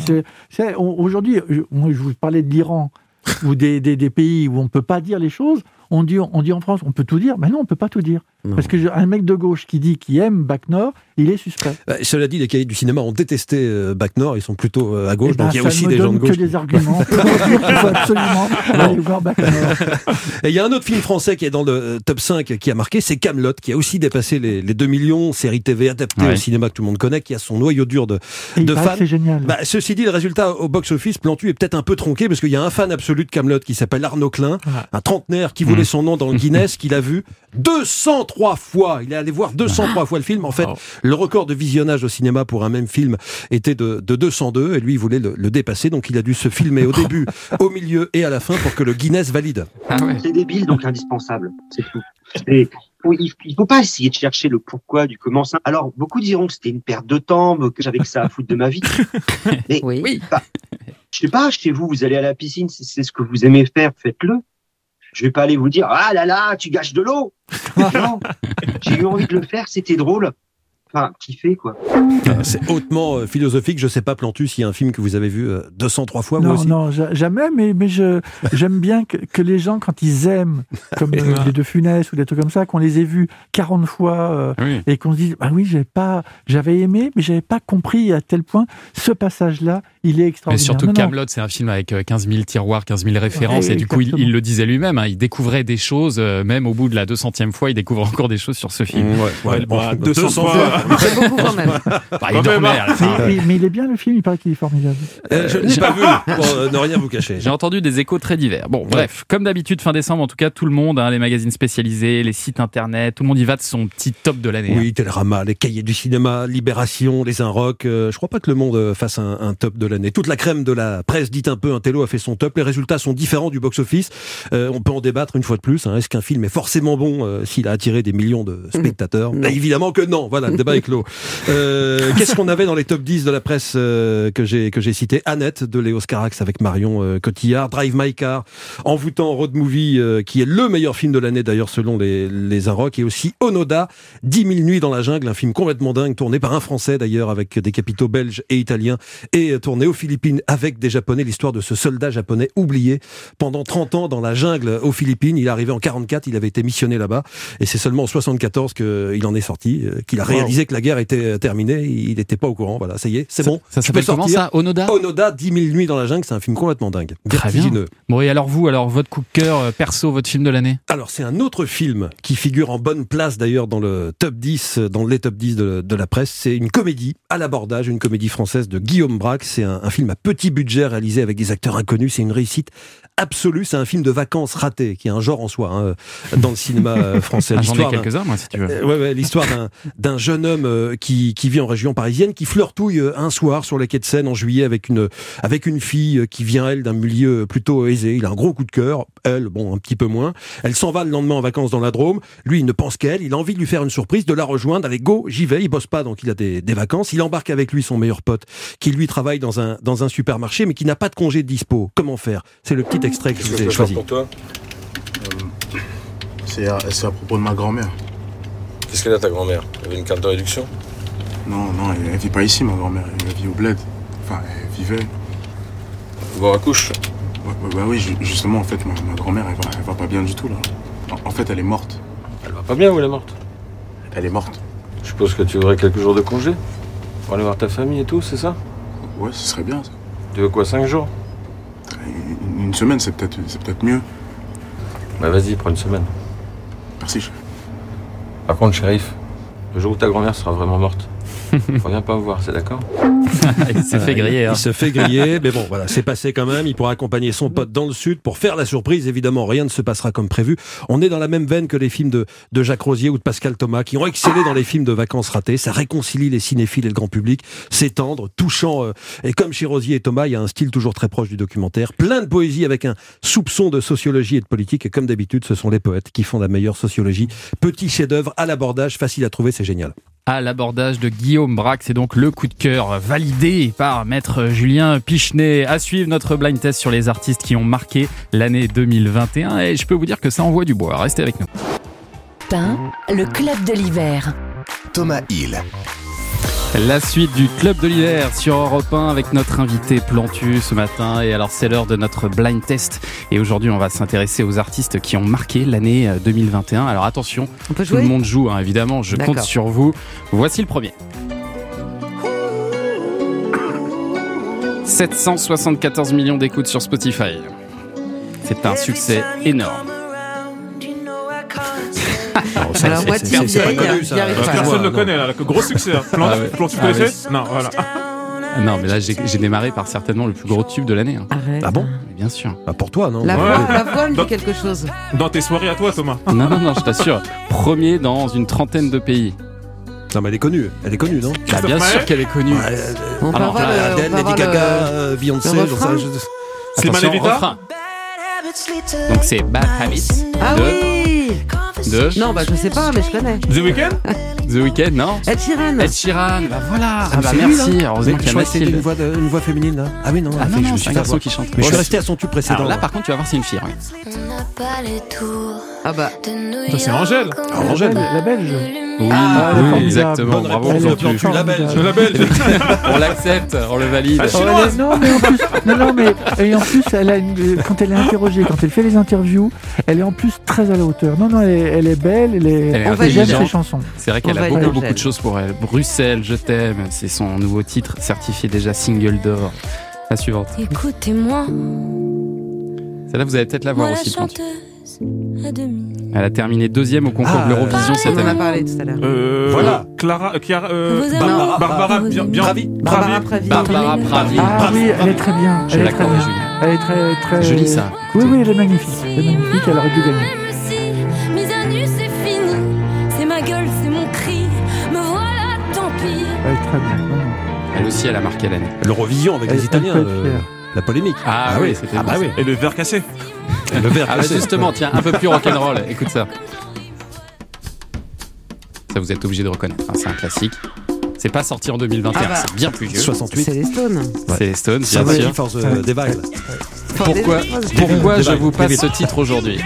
Aujourd'hui, je, moi, je vous parlais de l'Iran *laughs* ou des, des- des pays où on ne peut pas dire les choses. On dit, en France, on peut tout dire. Mais non, on ne peut pas tout dire. Non. Parce que je- un mec de gauche qui dit qu'il aime Bac Nord, il est suspect. Euh, cela dit, les cahiers du cinéma ont détesté euh, Bac Nord. Ils sont plutôt euh, à gauche. Eh ben, donc il y a aussi des gens de gauche. que des arguments pour dire qu'il faut absolument aller voir Bac Nord. *laughs* Et il y a un autre film français qui est dans le euh, top 5 qui a marqué, c'est Camelot, qui a aussi dépassé les, les 2 millions, série TV adaptée Ouais. au cinéma que tout le monde connaît, qui a son noyau dur de, Et fans. c'est génial. Bah, ceci dit, le résultat au box-office, Plantu est peut-être un peu tronqué parce qu'il y a un fan absolu de Camelot qui s'appelle Arnaud Klein, un trentenaire qui voulait Mhm. son nom dans le Guinness, *laughs* qu'il a vu 203 fois. Il est allé voir 203 fois le film. En fait, Wow. le record de visionnage au cinéma pour un même film était de, de 202 et lui, il voulait le, le dépasser. Donc, il a dû se filmer au début, *laughs* au milieu et à la fin pour que le Guinness valide. Ah ouais. C'est débile, donc indispensable. C'est tout. Et il il faut pas essayer de chercher le pourquoi du comment ça. Alors, beaucoup diront que c'était une perte de temps, que j'avais que ça à foutre de ma vie. *laughs* Mais Oui. je sais pas, chez vous, vous allez à la piscine, c'est c'est ce que vous aimez faire, faites-le. Je vais pas aller vous dire, ah là là, tu gâches de l'eau. *laughs* Non, j'ai eu envie de le faire, c'était drôle. Pas kiffé, quoi. Ah, C'est hautement euh, philosophique. Je sais pas, Plantus, s'il y a un film que vous avez vu euh, 203 fois, vous Non, aussi non, ja- jamais, mais, mais je, j'aime bien que, que les gens, quand ils aiment, *laughs* comme euh, les deux Funès ou des trucs comme ça, qu'on les ait vus 40 fois euh, Oui. et qu'on se dise, ah oui, j'avais pas, j'avais aimé, mais j'avais pas compris à tel point ce passage-là, il est Mais extraordinaire. surtout Non, non. Camelot, c'est un film avec euh, 15 000 tiroirs, 15 000 références, Ouais, et du coup, il, le disait lui-même, hein, il découvrait des choses, euh, même au bout de la 200e fois, il découvre encore des choses sur ce film. Ouais, ouais, Ouais, bon, bah, 200 fois. *laughs* C'est beaucoup quand même. Bah, il dormait hein. Mais, mais- mais il est bien le film, il paraît qu'il est formidable. Euh, je ne l'ai pas *laughs* vu, pour euh, ne rien vous cacher. J'ai entendu des échos très divers. Bon, bref, comme d'habitude, fin décembre, en tout cas, tout le monde, hein, les magazines spécialisés, les sites internet, tout le monde y va de son petit top de l'année. hein. Oui, Télérama, les cahiers du cinéma, Libération, les Inrocks. euh, je crois pas que le monde euh, fasse un, un top de l'année. Toute la crème de la presse dit un peu, un télo a fait son top. Les résultats sont différents du box-office. Euh, on peut en débattre une fois de plus. hein. Est-ce qu'un film est forcément bon euh, s'il a attiré des millions de spectateurs? Bah, Évidemment que non. Voilà, le *laughs* débat est clos. Euh, Qu'est-ce qu'on avait dans les top 10 de la presse euh, que j'ai que j'ai cité? Annette de Léo Scarax avec Marion euh, Cotillard, Drive My Car, envoûtant road movie euh, qui est le meilleur film de l'année d'ailleurs selon les les Inrocks et aussi Onoda 10 000 nuits dans la jungle, un film complètement dingue tourné par un Français d'ailleurs avec des capitaux belges et italiens et tourné aux Philippines avec des Japonais. L'histoire de ce soldat japonais oublié pendant 30 ans dans la jungle aux Philippines. Il est arrivé en 44, il avait été missionné là-bas et c'est seulement en 74 qu'il en est sorti, qu'il a réalisé que la guerre était euh, terminée. Il n'était pas au courant. Voilà, ça y est, c'est bon. Ça s'appelle comment ça Onoda Onoda, 10 000 nuits dans la jungle, c'est un film complètement dingue. Très bien. Bon, et alors vous, alors votre coup de cœur euh, perso, votre film de l'année? Alors, c'est un autre film qui figure en bonne place d'ailleurs dans le top 10, euh, dans les top 10 de, de la presse. C'est une comédie à l'abordage, une comédie française de Guillaume Braque. C'est un, un film à petit budget réalisé avec des acteurs inconnus. C'est une réussite absolue. C'est un film de vacances raté, qui est un genre en soi hein, dans le cinéma euh, *laughs* français. Ah, J'en ai quelques-uns, moi, si tu veux. euh, ouais, ouais, l'histoire d'un, d'un jeune homme euh, qui, qui vit en région parisienne, qui flirtouille un soir sur les quais de Seine en juillet avec une, avec une fille qui vient, elle, d'un milieu plutôt aisé. Il a un gros coup de cœur, elle, bon, un petit peu moins. Elle s'en va le lendemain en vacances dans la Drôme. Lui, il ne pense qu'elle. Il a envie de lui faire une surprise, de la rejoindre. Allez, go, j'y vais. Il bosse pas, donc il a des, des vacances. Il embarque avec lui son meilleur pote, qui lui travaille dans un, dans un supermarché, mais qui n'a pas de congé de dispo. Comment faire? C'est le petit extrait que je vous ai choisi. pour toi C'est à, c'est à propos de ma grand-mère. Qu'est-ce qu'elle a ta grand-mère? Elle avait une carte de réduction? Non, non, elle, elle vit pas ici, ma grand-mère. Elle vit au bled. Enfin, elle vivait. Voir à couche? Ouais, ouais, bah oui, ju- justement, en fait, ma, ma grand-mère, elle va, elle va pas bien du tout, là. En, en fait, elle est morte. Elle va pas bien ou elle est morte? Elle est morte. Je suppose que tu voudrais quelques jours de congé Pour aller voir ta famille et tout, c'est ça? Ouais, ce serait bien, ça. Tu veux quoi, 5 jours? Une, semaine, c'est peut-être c'est peut-être mieux. Bah vas-y, prends une semaine. Merci, chef. Par contre, shérif, le jour où ta grand-mère sera vraiment morte, *laughs* reviens pas voir, c'est d'accord *laughs* Il s'est fait griller. hein. Il se fait griller, mais bon, voilà, c'est passé quand même. Il pourra accompagner son pote dans le sud pour faire la surprise. Évidemment, rien ne se passera comme prévu. On est dans la même veine que les films de, de Jacques Rosier ou de Pascal Thomas, qui ont excellé dans les films de vacances ratées. Ça réconcilie les cinéphiles et le grand public. C'est tendre, touchant. euh, et comme chez Rosier et Thomas, il y a un style toujours très proche du documentaire. Plein de poésie avec un soupçon de sociologie et de politique. Et comme d'habitude, ce sont les poètes qui font la meilleure sociologie. Petit chef-d'œuvre à l'abordage, facile à trouver, c'est génial. À l'abordage de Guillaume Braque. C'est donc le coup de cœur validé par maître Julien Pichenet. À suivre notre blind test sur les artistes qui ont marqué l'année 2021. Et je peux vous dire que ça envoie du bois. Restez avec nous. Pain, le club de l'hiver. Thomas Hill. La suite du Club de l'hiver sur Europe 1 avec notre invité Plantu ce matin. Et alors, c'est l'heure de notre blind test. Et aujourd'hui, on va s'intéresser aux artistes qui ont marqué l'année euh, 2021. Alors, attention, On peut tout le monde joue, hein, évidemment. Je compte sur vous. Voici le premier. 774 millions d'écoutes sur Spotify. C'est un succès énorme. Alors, moi, c'est- c'est pas vieille, connu, j'y ça. arrive pas. Personne ne le connaît, là. Gros succès. hein. Plan, Ah ouais. plan, tu Ah connaissais Non, voilà. Non, mais là, j'ai j'ai démarré par certainement le plus gros tube de l'année. hein. Arrête. Ah bon Mais Bien sûr. Bah pour toi, non La Ouais. voix, la voix me dit quelque chose. Dans tes soirées à toi, Thomas. Non, non, non, je t'assure. Premier dans une trentaine de pays. Non, mais elle est connue. Elle est connue, non Bah, bien sûr qu'elle est connue. Ouais, euh, On Alors, avoir là, le, on Lady Gaga, le- euh, Beyoncé, sais- refrain je- Evita refrain. Donc c'est Bad Habits Ah de, oui de Non, bah je sais pas, mais je connais. The Weeknd *laughs* The Weeknd, non Ed Sheeran. Ed Sheeran, bah voilà. Ah, bah c'est lui, merci, heureusement qu'il y a une voix, de- une voix féminine, là. Ah oui, non, Ah non, non, je me c'est suis qui chante. Mais je suis resté à son tube précédent. Alors là, par contre, tu vas voir, c'est une fille. ouais. Ah bah. C'est Angèle. Alors, Angèle. La Belge. Oui, Ah, oui, exactement. Bonne Bravo, Elle vous est en plus. Tu la belge. La belge. On l'accepte, on le valide. Ah, est- non, mais en plus, non, non, mais et en plus, elle a une- quand elle est interrogée, quand elle fait les interviews, elle est en plus très à la hauteur. Non, non, elle est, elle est belle, elle est, Elle est j'aime ses chansons. C'est vrai qu'elle a beaucoup, beaucoup de choses pour elle. Bruxelles, je t'aime, c'est son nouveau titre, certifié déjà single d'or. La suivante. Écoutez-moi, Celle-là, vous allez peut-être la voir moi aussi. À demi. Elle a terminé deuxième au concours Ah, de l'Eurovision On cette en a année. parlé tout à l'heure. Euh, Voilà. Clara, euh, Chiara, euh, Barbara. Barbara, bien, bien. Pravi. Barbara Pravi. Barbara Pravi. Ah oui, elle est très bien. Je Elle est très bien. Elle est très, très. Jolie, ça. Oui, oui, elle est magnifique. Elle est magnifique, elle aurait dû gagner. Elle est très bien. Elle aussi, elle a marqué l'année. L'Eurovision avec Elle- les Italiens. euh, la polémique. Ah, oui, c'était Ah bah oui. Et le verre cassé. Le verre Ah bah justement, tiens, un peu plus rock'n'roll. Écoute ça. Ça, vous êtes obligé de reconnaître. hein, c'est un classique. C'est pas sorti en 2021, Ah bah. c'est bien plus vieux. 68. C'est les Stones. C'est les Stones, bien sûr. for the Devil. Pourquoi, David. pourquoi David. je vous passe ce titre aujourd'hui?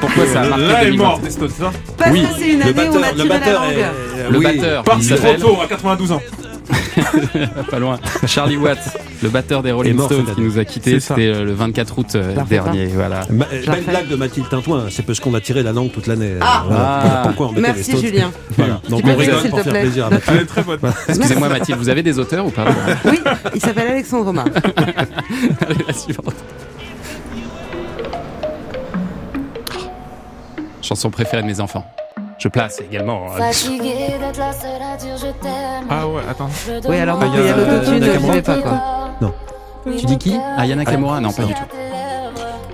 Pourquoi ça a marqué Là est 2021? mort, des Stones, ça. Parce Oui, que c'est une Le année où on a batteur, le la batteur langue. est. Le oui. batteur, il Parti trop tôt, à 92 ans. *laughs* pas loin. Charlie Watts, le batteur des Rolling Stones qui nous a quittés, c'était euh, le 24 août euh, dernier. Voilà. Ma- Belle blague de Mathilde Tintouin, c'est parce qu'on a tiré la langue toute l'année. Ah. Voilà. Ah. Pourquoi on les Merci Julien. *laughs* Voilà. Donc on rigole pour te faire plaît plaisir à Mathilde. Elle est très bonne. Excusez-moi Mathilde, vous avez des auteurs ou pas *laughs* Oui, il s'appelle Alexandre Romain. Allez, la suivante. Chanson préférée de mes enfants. Je place également. euh, Fatigué d'être la seule à dire je t'aime. Ah ouais, attends. Oui, alors il y a l'autotune, je Nakamura. vais pas quoi. Non. Tu dis qui Ayana Kamura Non, pas du tout.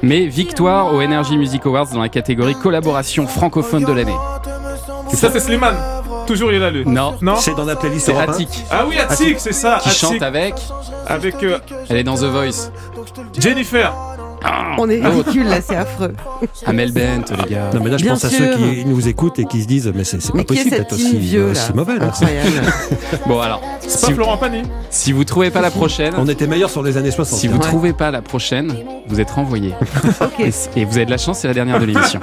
Mais victoire au Energy Music Awards dans la catégorie collaboration francophone de l'année. Ça, c'est Slimane. Toujours il est là, lui. Non, Non C'est dans la playlist c'est. Attic Ah oui, Attic, c'est ça. qui chante avec. Avec euh, Elle est dans The Voice. Jennifer. On est L'autre. ridicule là, c'est affreux. *laughs* Amel Bent, les gars. Non mais là je Bien pense à ceux qui nous écoutent et qui se disent mais c'est c'est pas Mais possible d'être aussi, vieux là aussi mauvais là. Incroyable. *laughs* Bon alors, C'est si, pas Florent Pagny. si vous trouvez pas la prochaine, On était meilleurs sur les années 60. si vous Ouais. trouvez pas la prochaine, vous êtes renvoyé. *laughs* Ok. Et, vous avez de la chance, c'est la dernière de l'émission.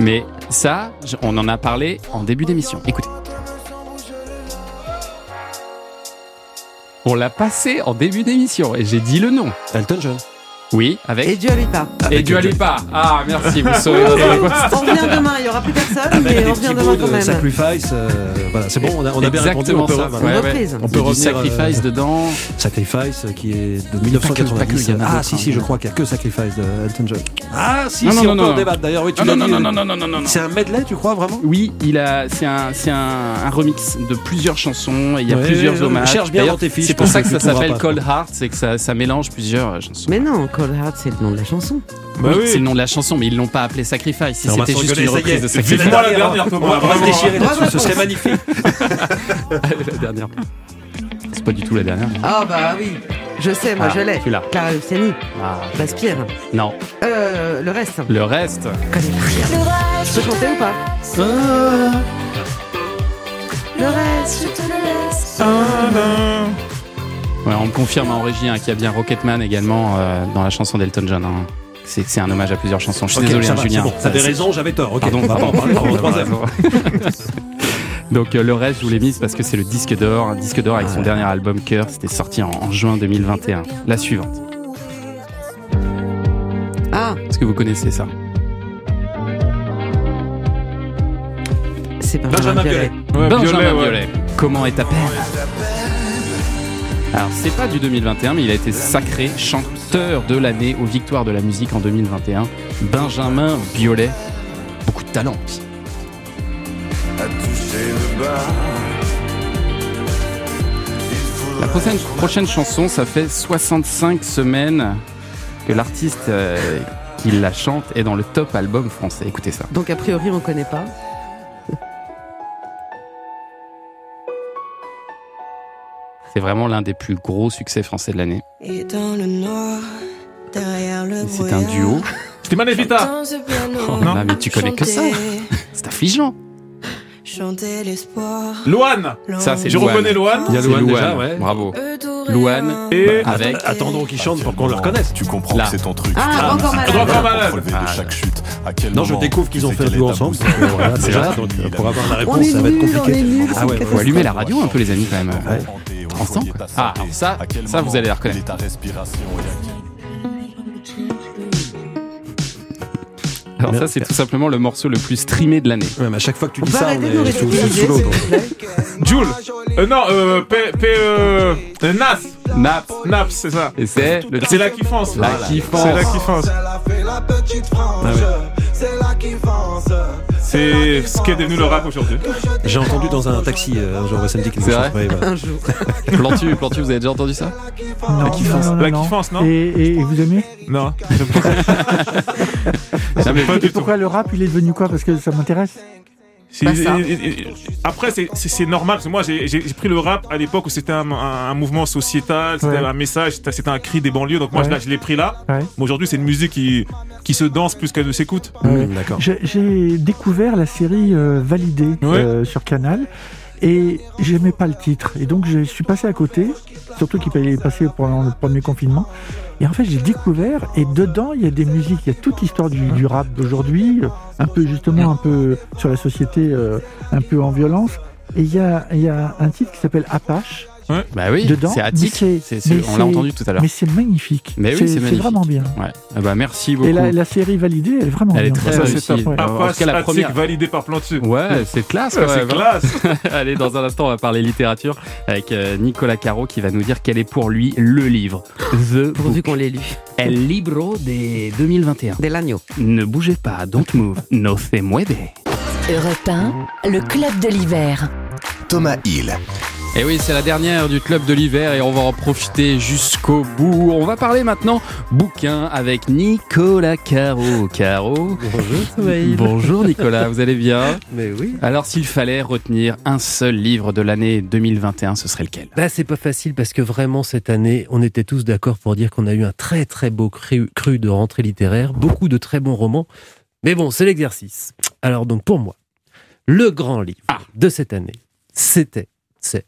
Mais ça, on en a parlé en début d'émission. Écoutez. On l'a passé en début d'émission et j'ai dit le nom. Elton John. Oui, avec. Et Dieu Lipa. Et Dua Lipa. Ah, merci, vous le On revient demain, il y aura plus personne, mais on revient demain quand même. Sacrifice. euh, voilà, c'est bon, on a, on a bien répondu. Exactement On peut, ça. voilà. Ouais, ouais. reprise. On peut revenir, sacrifice euh, dedans. Sacrifice qui est de pas que- 1990. pas que, il y en a ah d'autres, si hein. si, je crois qu'il y a que Sacrifice de Elton John. Ah si Non, si, non, on non, peut en débattre. D'ailleurs, oui, tu Non, non, non, non, non, non, non. C'est un medley, tu crois vraiment? Oui, il a, c'est un, c'est un, un remix de plusieurs chansons. Et il y a plusieurs hommages. cherche bien dans tes fiches, C'est pour ça que ça s'appelle Cold Heart, c'est que ça, ça mélange plusieurs chansons. Mais non, Cold Heart, c'est le nom de la chanson. Bah oui, oui. c'est le nom de la chanson, mais ils l'ont pas appelé Sacrifice. Si c'était juste une reprise de C'est Sacrifice. Moi, la dernière. Thomas, On va se déchirer là-dessus, ce serait magnifique. *laughs* la dernière. C'est pas du tout la dernière. Ah bah oui, je sais, moi Ah, je l'ai. tu l'as. Clara Luciani, Ah, Respire. non. Euh, le reste. Le reste. Je peux chanter ou pas Le reste, je te le laisse. Ouais, on me confirme en régie hein, qu'il y a bien Rocketman également euh, dans la chanson d'Elton John. hein. C'est c'est un hommage à plusieurs chansons. Je suis désolé, ça hein, va, Julien. c'est bon. T'avais raison, j'avais tort. Ok, Pardon, on va pas en pardon. parler. Pardon, troisième. pardon. *laughs* Donc euh, le reste, je vous l'ai mis parce que c'est le disque d'or, un disque d'or avec son dernier album Cœur. C'était sorti en, en juin 2021. La suivante. Ah, Est-ce que vous connaissez ça? C'est Benjamin. Ouais, Benjamin Violet, ouais. Biolay. Comment est ta peine? Alors c'est pas du 2021, mais il a été sacré chanteur de l'année aux Victoires de la musique en 2021. Benjamin Biolay. Beaucoup de talent. aussi. La prochaine, prochaine chanson, ça fait 65 semaines que l'artiste euh, qui la chante est dans le top album français. Écoutez ça. Donc a priori on connaît pas. C'est vraiment l'un des plus gros succès français de l'année. Et dans le noir, derrière le Et C'est un duo. Slimane et Vita. Dans ce piano, Oh là, mais tu connais que ça. C'est affligeant. Chanter l'espoir. Loane. Ça, c'est Je Louane. reconnais Loane. Il y a C'est Louane déjà, ouais. Bravo. Louane Et avec. Attendons qu'ils chantent pour qu'on le reconnaisse. Tu comprends Là. que c'est ton truc. Ah, encore Droit malade. encore malade. Relever Ah, de chaque chute. Non, je découvre qu'ils ont fait un duo ensemble. donc, euh, voilà, *laughs* C'est déjà, donc euh, pour avoir la On réponse, est ça va être compliqué. est nuls, Ah ouais, Faut allumer la radio un peu, les amis, quand même. Ensemble. Ah, alors ça, ça, vous allez la reconnaître. Alors ça, c'est tout simplement le morceau le plus streamé de l'année. Ouais, mais à chaque fois que tu dis ça, on est sous, sous, sous l'eau. donc. euh, Non, euh, P, P, euh, euh, Nas Naps. Naps, c'est ça. Et c'est le C'est la kiffance. La kiffance. C'est la kiffance. C'est ce qui est devenu le rap aujourd'hui. J'ai entendu dans un taxi euh, un jour samedi qui nous C'est vrai. Un jour. *laughs* Plantu, Plantu, vous avez déjà entendu ça? Non, kiffance. non, non, La non. kiffance, non? Et, et- et vous aimez? Non. *laughs* Non, mais Pas Et du tout. pourquoi le rap, il est devenu quoi? Parce que ça m'intéresse. Et- Après, c'est- normal, parce que moi, j'ai pris le rap à l'époque où c'était un, un- un mouvement sociétal, c'était Ouais. un message, c'était un cri des banlieues, donc moi, Ouais. je, l'ai- je l'ai pris là. Ouais. Mais aujourd'hui, c'est une musique qui, qui se danse plus qu'elle ne s'écoute. Ouais. Mmh, D'accord. J'ai- J'ai découvert la série euh, Validée Ouais. euh, sur Canal et j'aimais pas le titre. Et donc je suis passé à côté, surtout qu'il est passé pendant le premier confinement. Et en fait, j'ai découvert et dedans, il y a des musiques, il y a toute l'histoire du, rap d'aujourd'hui, un peu justement un peu sur la société, euh, un peu en violence. Et il y a, il y a un titre qui s'appelle Apache. Bah oui, dedans. c'est attique. on l'a entendu tout à l'heure. Mais c'est magnifique. Mais oui, c'est magnifique. vraiment bien. Ouais. Ah bah merci beaucoup. Et la, la série Validée, elle est vraiment Elle est bien. très Ça, c'est réussie. top. En Apache, tout cas, la première. validé par Plantu. Ouais, c'est classe quand c'est même. hein. classe. *laughs* Allez, dans un instant, on va parler littérature avec euh, Nicolas Caro qui va nous dire quel est pour lui le livre. The Pourvu Book. qu'on l'ait lu. El Libro de 2021. Des l'agneau. Ne bougez pas, don't move, no se mueve. Europe 1, le club de l'hiver. Thomas Hill. Et Eh oui, c'est la dernière du club de l'hiver et on va en profiter jusqu'au bout. On va parler maintenant bouquin avec Nicolas Caro. Caro. Bonjour, Bonjour Nicolas, vous allez bien Mais oui. Alors s'il fallait retenir un seul livre de l'année 2021, ce serait lequel? Bah, c'est pas facile parce que vraiment cette année, on était tous d'accord pour dire qu'on a eu un très très beau cru, cru de rentrée littéraire, beaucoup de très bons romans. Mais bon, c'est l'exercice. Alors donc pour moi, le grand livre de cette année, c'était, c'est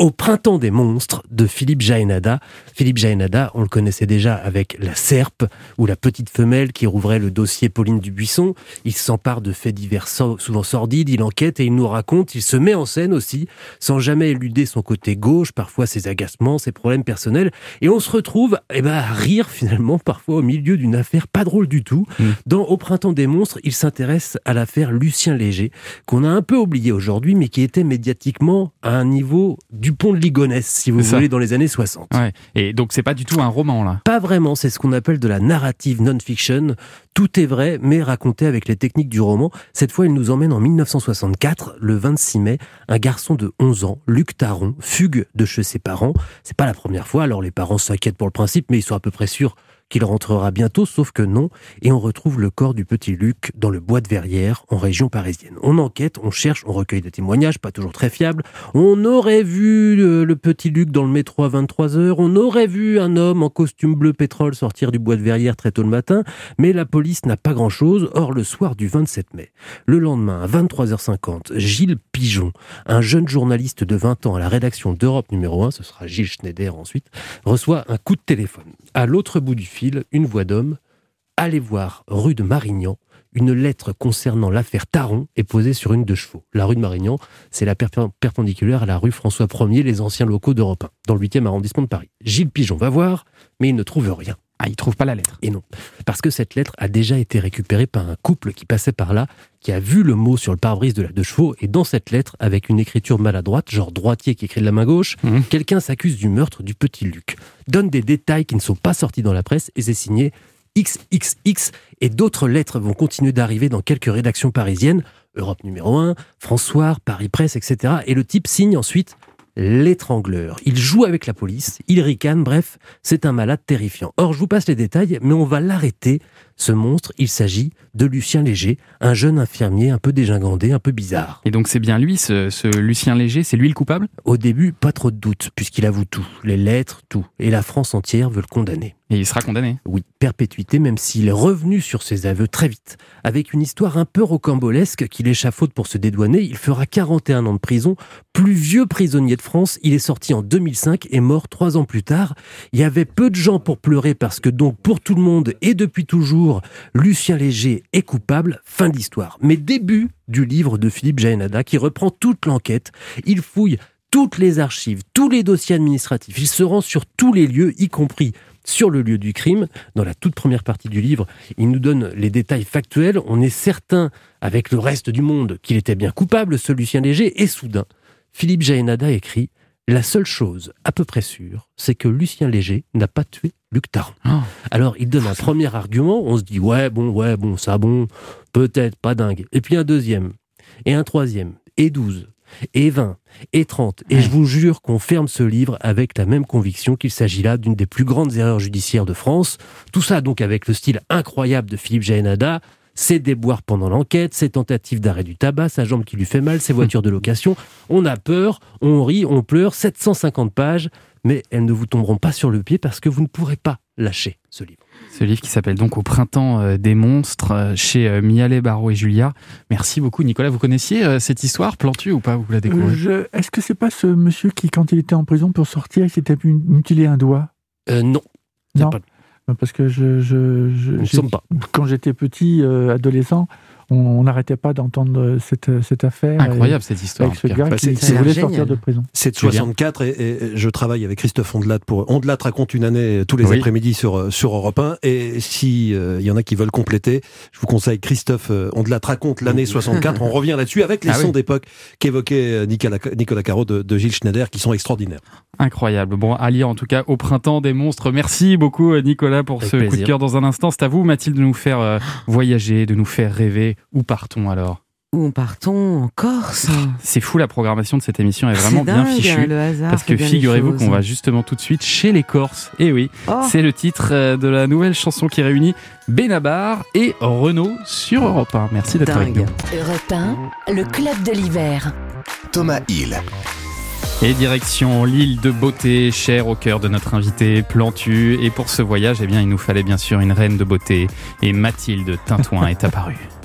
Au printemps des monstres de Philippe Jaénada. Philippe Jaénada, on le connaissait déjà avec La Serpe ou La Petite Femelle qui rouvrait le dossier Pauline Dubuisson. Il s'empare de faits divers so- souvent sordides, il enquête et il nous raconte, il se met en scène aussi, sans jamais éluder son côté gauche, parfois ses agacements, ses problèmes personnels. Et on se retrouve eh ben, à rire finalement parfois au milieu d'une affaire pas drôle du tout. Dans Au printemps des monstres, il s'intéresse à l'affaire Lucien Léger, qu'on a un peu oublié aujourd'hui, mais qui était médiatiquement à un niveau du pont de Ligonnès, si vous voulez, dans les années 60. Ouais. Et donc c'est pas du tout un roman là. Pas vraiment, c'est ce qu'on appelle de la narrative non-fiction. Tout est vrai, mais raconté avec les techniques du roman. Cette fois, il nous emmène en 1964, le 26 mai. Un garçon de 11 ans, Luc Taron, fugue de chez ses parents. C'est pas la première fois, alors les parents s'inquiètent pour le principe, mais ils sont à peu près sûrs qu'il rentrera bientôt, sauf que non. Et on retrouve le corps du petit Luc dans le bois de Verrières, en région parisienne. On enquête, on cherche, on recueille des témoignages, pas toujours très fiables. On aurait vu euh, le petit Luc dans le métro à 23 heures. On aurait vu un homme en costume bleu pétrole sortir du bois de Verrières très tôt le matin. Mais la police n'a pas grand chose. Or, le soir du 27 mai, le lendemain à 23h50, Gilles Pigeon, un jeune journaliste de 20 ans à la rédaction d'Europe numéro 1, ce sera Gilles Schneider ensuite, reçoit un coup de téléphone. À l'autre bout du fil, une voix d'homme. Allez voir rue de Marignan. Une lettre concernant l'affaire Taron est posée sur une de chevaux. La rue de Marignan, c'est la perp- perpendiculaire à la rue François 1er, les anciens locaux d'Europe 1, dans le 8e arrondissement de Paris. Gilles Pigeon va voir, mais il ne trouve rien. Ah, il trouve pas la lettre. Et non, parce que cette lettre a déjà été récupérée par un couple qui passait par là, qui a vu le mot sur le pare-brise de la deux chevaux, et dans cette lettre, avec une écriture maladroite, genre droitier qui écrit de la main gauche, quelqu'un s'accuse du meurtre du petit Luc, donne des détails qui ne sont pas sortis dans la presse, et c'est signé XXX, et d'autres lettres vont continuer d'arriver dans quelques rédactions parisiennes, Europe numéro 1, François, Paris Presse, etc. Et le type signe ensuite l'étrangleur. Il joue avec la police, il ricane, bref, c'est un malade terrifiant. Or, je vous passe les détails, mais on va l'arrêter. Ce monstre, il s'agit de Lucien Léger, un jeune infirmier un peu dégingandé, un peu bizarre. Et donc c'est bien lui, ce, ce Lucien Léger, c'est lui le coupable? Au début, pas trop de doute, puisqu'il avoue tout, les lettres, tout. Et la France entière veut le condamner. Et il sera condamné Oui, perpétuité, même s'il est revenu sur ses aveux très vite. Avec une histoire un peu rocambolesque qu'il échafaude pour se dédouaner, il fera 41 ans de prison. Plus vieux prisonnier de France, il est sorti en 2005 et mort trois ans plus tard. Il y avait peu de gens pour pleurer parce que donc pour tout le monde et depuis toujours, jour, Lucien Léger est coupable, fin d'histoire. Mais début du livre de Philippe Jaénada qui reprend toute l'enquête. Il fouille toutes les archives, tous les dossiers administratifs. Il se rend sur tous les lieux, y compris sur le lieu du crime. Dans la toute première partie du livre, il nous donne les détails factuels. On est certain, avec le reste du monde, qu'il était bien coupable, ce Lucien Léger. Et soudain, Philippe Jaénada écrit La seule chose à peu près sûre, c'est que Lucien Léger n'a pas tué Luc Taron. Alors, il donne un premier argument. On se dit Ouais, bon, ouais, bon, ça, bon, peut-être, pas dingue. Et puis un deuxième, et un troisième, et douze, et 20 et 30. Et je vous jure qu'on ferme ce livre avec la même conviction qu'il s'agit là d'une des plus grandes erreurs judiciaires de France. Tout ça donc avec le style incroyable de Philippe Jaénada, ses déboires pendant l'enquête, ses tentatives d'arrêt du tabac, sa jambe qui lui fait mal, ses voitures de location. On a peur, on rit, on pleure, 750 pages, mais elles ne vous tomberont pas sur le pied parce que vous ne pourrez pas lâcher ce livre. Ce livre qui s'appelle donc Au printemps euh, des monstres euh, chez euh, Mialet, Barreau et Julia. Merci beaucoup Nicolas. Vous connaissiez cette histoire Plantu ou pas? Vous la découvrez? Euh, je- Est-ce que c'est pas ce monsieur qui, quand il était en prison pour sortir, il s'était mu- mutilé un doigt? Euh, non. Non? Parce que je, je, je- sommes pas. quand j'étais petit, euh, adolescent, on on n'arrêtait pas d'entendre cette, cette affaire. Incroyable Et- cette histoire, Avec ce en tout cas. gars Bah, qui, c'est- qui voulait c'est sortir génial. de prison. C'est de Julien. 64 et, et je travaille avec Christophe Ondelat pour Ondelat raconte une année tous les Oui. après-midi sur sur Europe 1 et si euh, il y en a qui veulent compléter, je vous conseille Christophe euh, Ondelat raconte l'année *laughs* 64. On revient là-dessus avec les Ah sons oui. d'époque qu'évoquait euh, Nicolas Nicolas Caro de, de Gilles Schneider qui sont extraordinaires. Incroyable. Bon, à lire en tout cas au printemps des monstres. Merci beaucoup euh, Nicolas pour Avec ce coup de plaisir. cœur dans un instant. C'est à vous Mathilde de nous faire euh, voyager, de nous faire rêver. Où partons alors? Où on partons en Corse? C'est fou la programmation de cette émission est vraiment bien fichue. hein, le hasard parce que figurez-vous qu'on va justement tout de suite chez les Corses. Et oui, Oh. c'est le titre euh, de la nouvelle chanson qui réunit Benabar et Renaud sur Europe 1. Merci d'être avec nous. Europe 1, le club de l'hiver. Thomas Hill. Et direction l'île de beauté, chère au cœur de notre invité Plantu. Et pour ce voyage, eh bien, il nous fallait bien sûr une reine de beauté. Et Mathilde Tintouin est apparue. *laughs*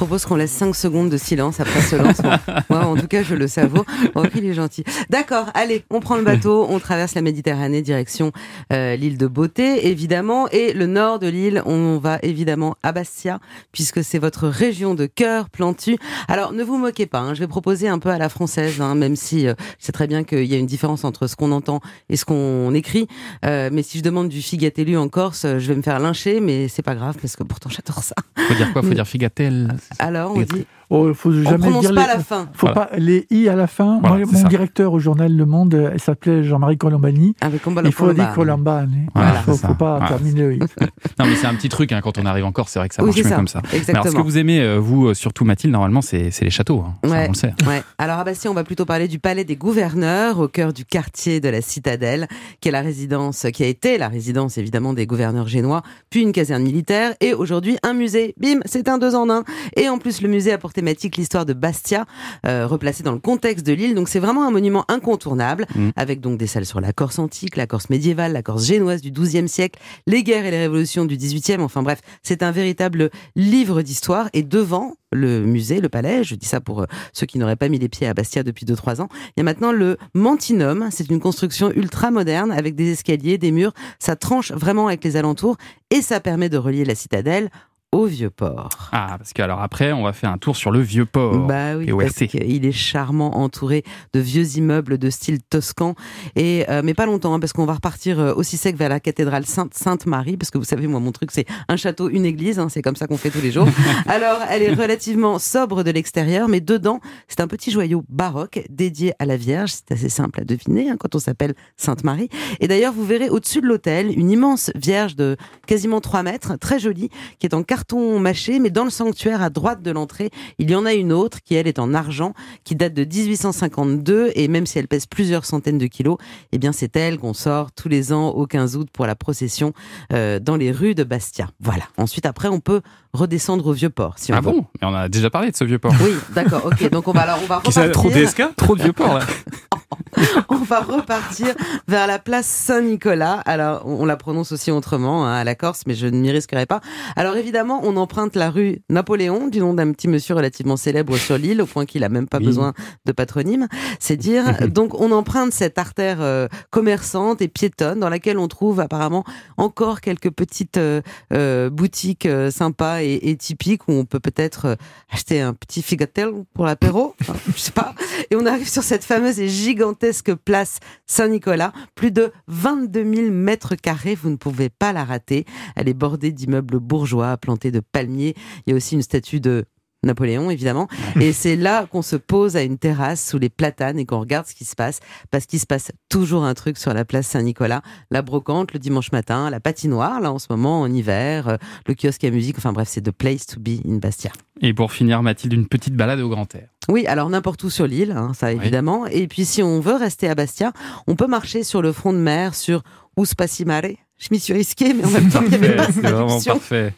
Je propose qu'on laisse 5 secondes de silence après ce lancement. *laughs* Moi, en tout cas, je le savoure. Oh, il est gentil. D'accord, allez, on prend le bateau, on traverse la Méditerranée, direction euh, l'île de Beauté, évidemment, et le nord de l'île, on va évidemment à Bastia, puisque c'est votre région de cœur plantu. Alors, ne vous moquez pas, hein, je vais proposer un peu à la française, hein, même si euh, je sais très bien qu'il y a une différence entre ce qu'on entend et ce qu'on écrit. Euh, mais si je demande du figatellu en Corse, euh, je vais me faire lyncher, mais c'est pas grave, parce que pourtant j'adore ça. Faut dire quoi? Faut dire figatel Alors, on dit Oh, faut jamais prononce dire pas les, la fin. Faut Voilà. pas les i à la fin. Voilà, Moi, mon ça. directeur au journal Le Monde, euh, il s'appelait Jean-Marie Colombani. Avec Il faut dire Colombani. Voilà, Il faut, c'est ça. faut pas Voilà. terminer le i. *laughs* Non, mais c'est un petit truc hein, quand on arrive encore. C'est vrai que ça Oui, marche c'est mieux ça. comme ça. Mais alors, ce Exactement. que vous aimez, euh, vous, euh, surtout Mathilde, normalement, c'est les châteaux. hein. Ça, Ouais, on le sait. ouais. Alors à Bastia, on va plutôt parler du palais des gouverneurs, au cœur du quartier de la Citadelle, qui est la résidence, qui a été la résidence évidemment des gouverneurs génois, puis une caserne militaire et aujourd'hui un musée. Bim, c'est un deux en un. Et en plus, le musée a pour thématique l'histoire de Bastia, euh, replacée dans le contexte de l'île. Donc c'est vraiment un monument incontournable, Mm. avec donc des salles sur la Corse antique, la Corse médiévale, la Corse génoise du XIIe siècle, les guerres et les révolutions du XVIIIe. Enfin bref, c'est un véritable livre d'histoire. Et devant le musée, le palais, je dis ça pour euh, ceux qui n'auraient pas mis les pieds à Bastia depuis 2-3 ans, il y a maintenant le Mantinum. C'est une construction ultra moderne avec des escaliers, des murs. Ça tranche vraiment avec les alentours et ça permet de relier la citadelle au vieux port. Ah, parce que alors après, on va faire un tour sur le vieux port. Bah oui, parce qu'il est charmant, entouré de vieux immeubles de style toscan. Et euh, mais pas longtemps, hein, parce qu'on va repartir euh, aussi sec vers la cathédrale Sainte Sainte Marie, parce que vous savez, moi, mon truc, c'est un château, une église. hein, c'est comme ça qu'on fait tous les jours. *laughs* Alors, elle est relativement sobre de l'extérieur, mais dedans, c'est un petit joyau baroque dédié à la Vierge. C'est assez simple à deviner hein, quand on s'appelle Sainte Marie. Et d'ailleurs, vous verrez au-dessus de l'autel une immense Vierge de quasiment 3 mètres, très jolie, qui est en carton mâché, mais dans le sanctuaire à droite de l'entrée, il y en a une autre qui, elle, est en argent, qui date de 1852, et même si elle pèse plusieurs centaines de kilos, eh bien, c'est elle qu'on sort tous les ans au 15 août pour la procession euh, dans les rues de Bastia. Voilà. Ensuite, après, on peut redescendre au Vieux-Port, si on Ah veut. bon? Mais on a déjà parlé de ce vieux port. Oui, d'accord, ok. Donc, on va, alors, on va repartir. trop DSK Trop de vieux port là. *laughs* *laughs* on va repartir vers la place Saint-Nicolas. Alors, on la prononce aussi autrement hein, à la Corse, mais je ne m'y risquerai pas. Alors, évidemment, on emprunte la rue Napoléon, du nom d'un petit monsieur relativement célèbre sur l'île, au point qu'il a même pas Oui. besoin de patronyme. C'est dire. *laughs* Donc, on emprunte cette artère euh, commerçante et piétonne dans laquelle on trouve apparemment encore quelques petites euh, euh, boutiques sympas et, et typiques où on peut peut-être acheter un petit figatello pour l'apéro. Enfin, je sais pas. Et on arrive sur cette fameuse et gigantesque place Saint-Nicolas. Plus de 22 000 mètres carrés. Vous ne pouvez pas la rater. Elle est bordée d'immeubles bourgeois plantés de palmiers. Il y a aussi une statue de Napoléon, évidemment. Et c'est là qu'on se pose à une terrasse sous les platanes et qu'on regarde ce qui se passe. Parce qu'il se passe toujours un truc sur la place Saint-Nicolas. La brocante le dimanche matin, la patinoire, là, en ce moment, en hiver, euh, le kiosque à musique. Enfin bref, c'est the place to be in Bastia. Et pour finir, Mathilde, une petite balade au grand air. Oui, alors n'importe où sur l'île, hein, ça évidemment. Et puis si on veut rester à Bastia, on peut marcher sur le front de mer, sur Uspassimare. Je m'y suis risquée, mais en même temps, il y avait *laughs* pas C'est de vraiment traduction parfait.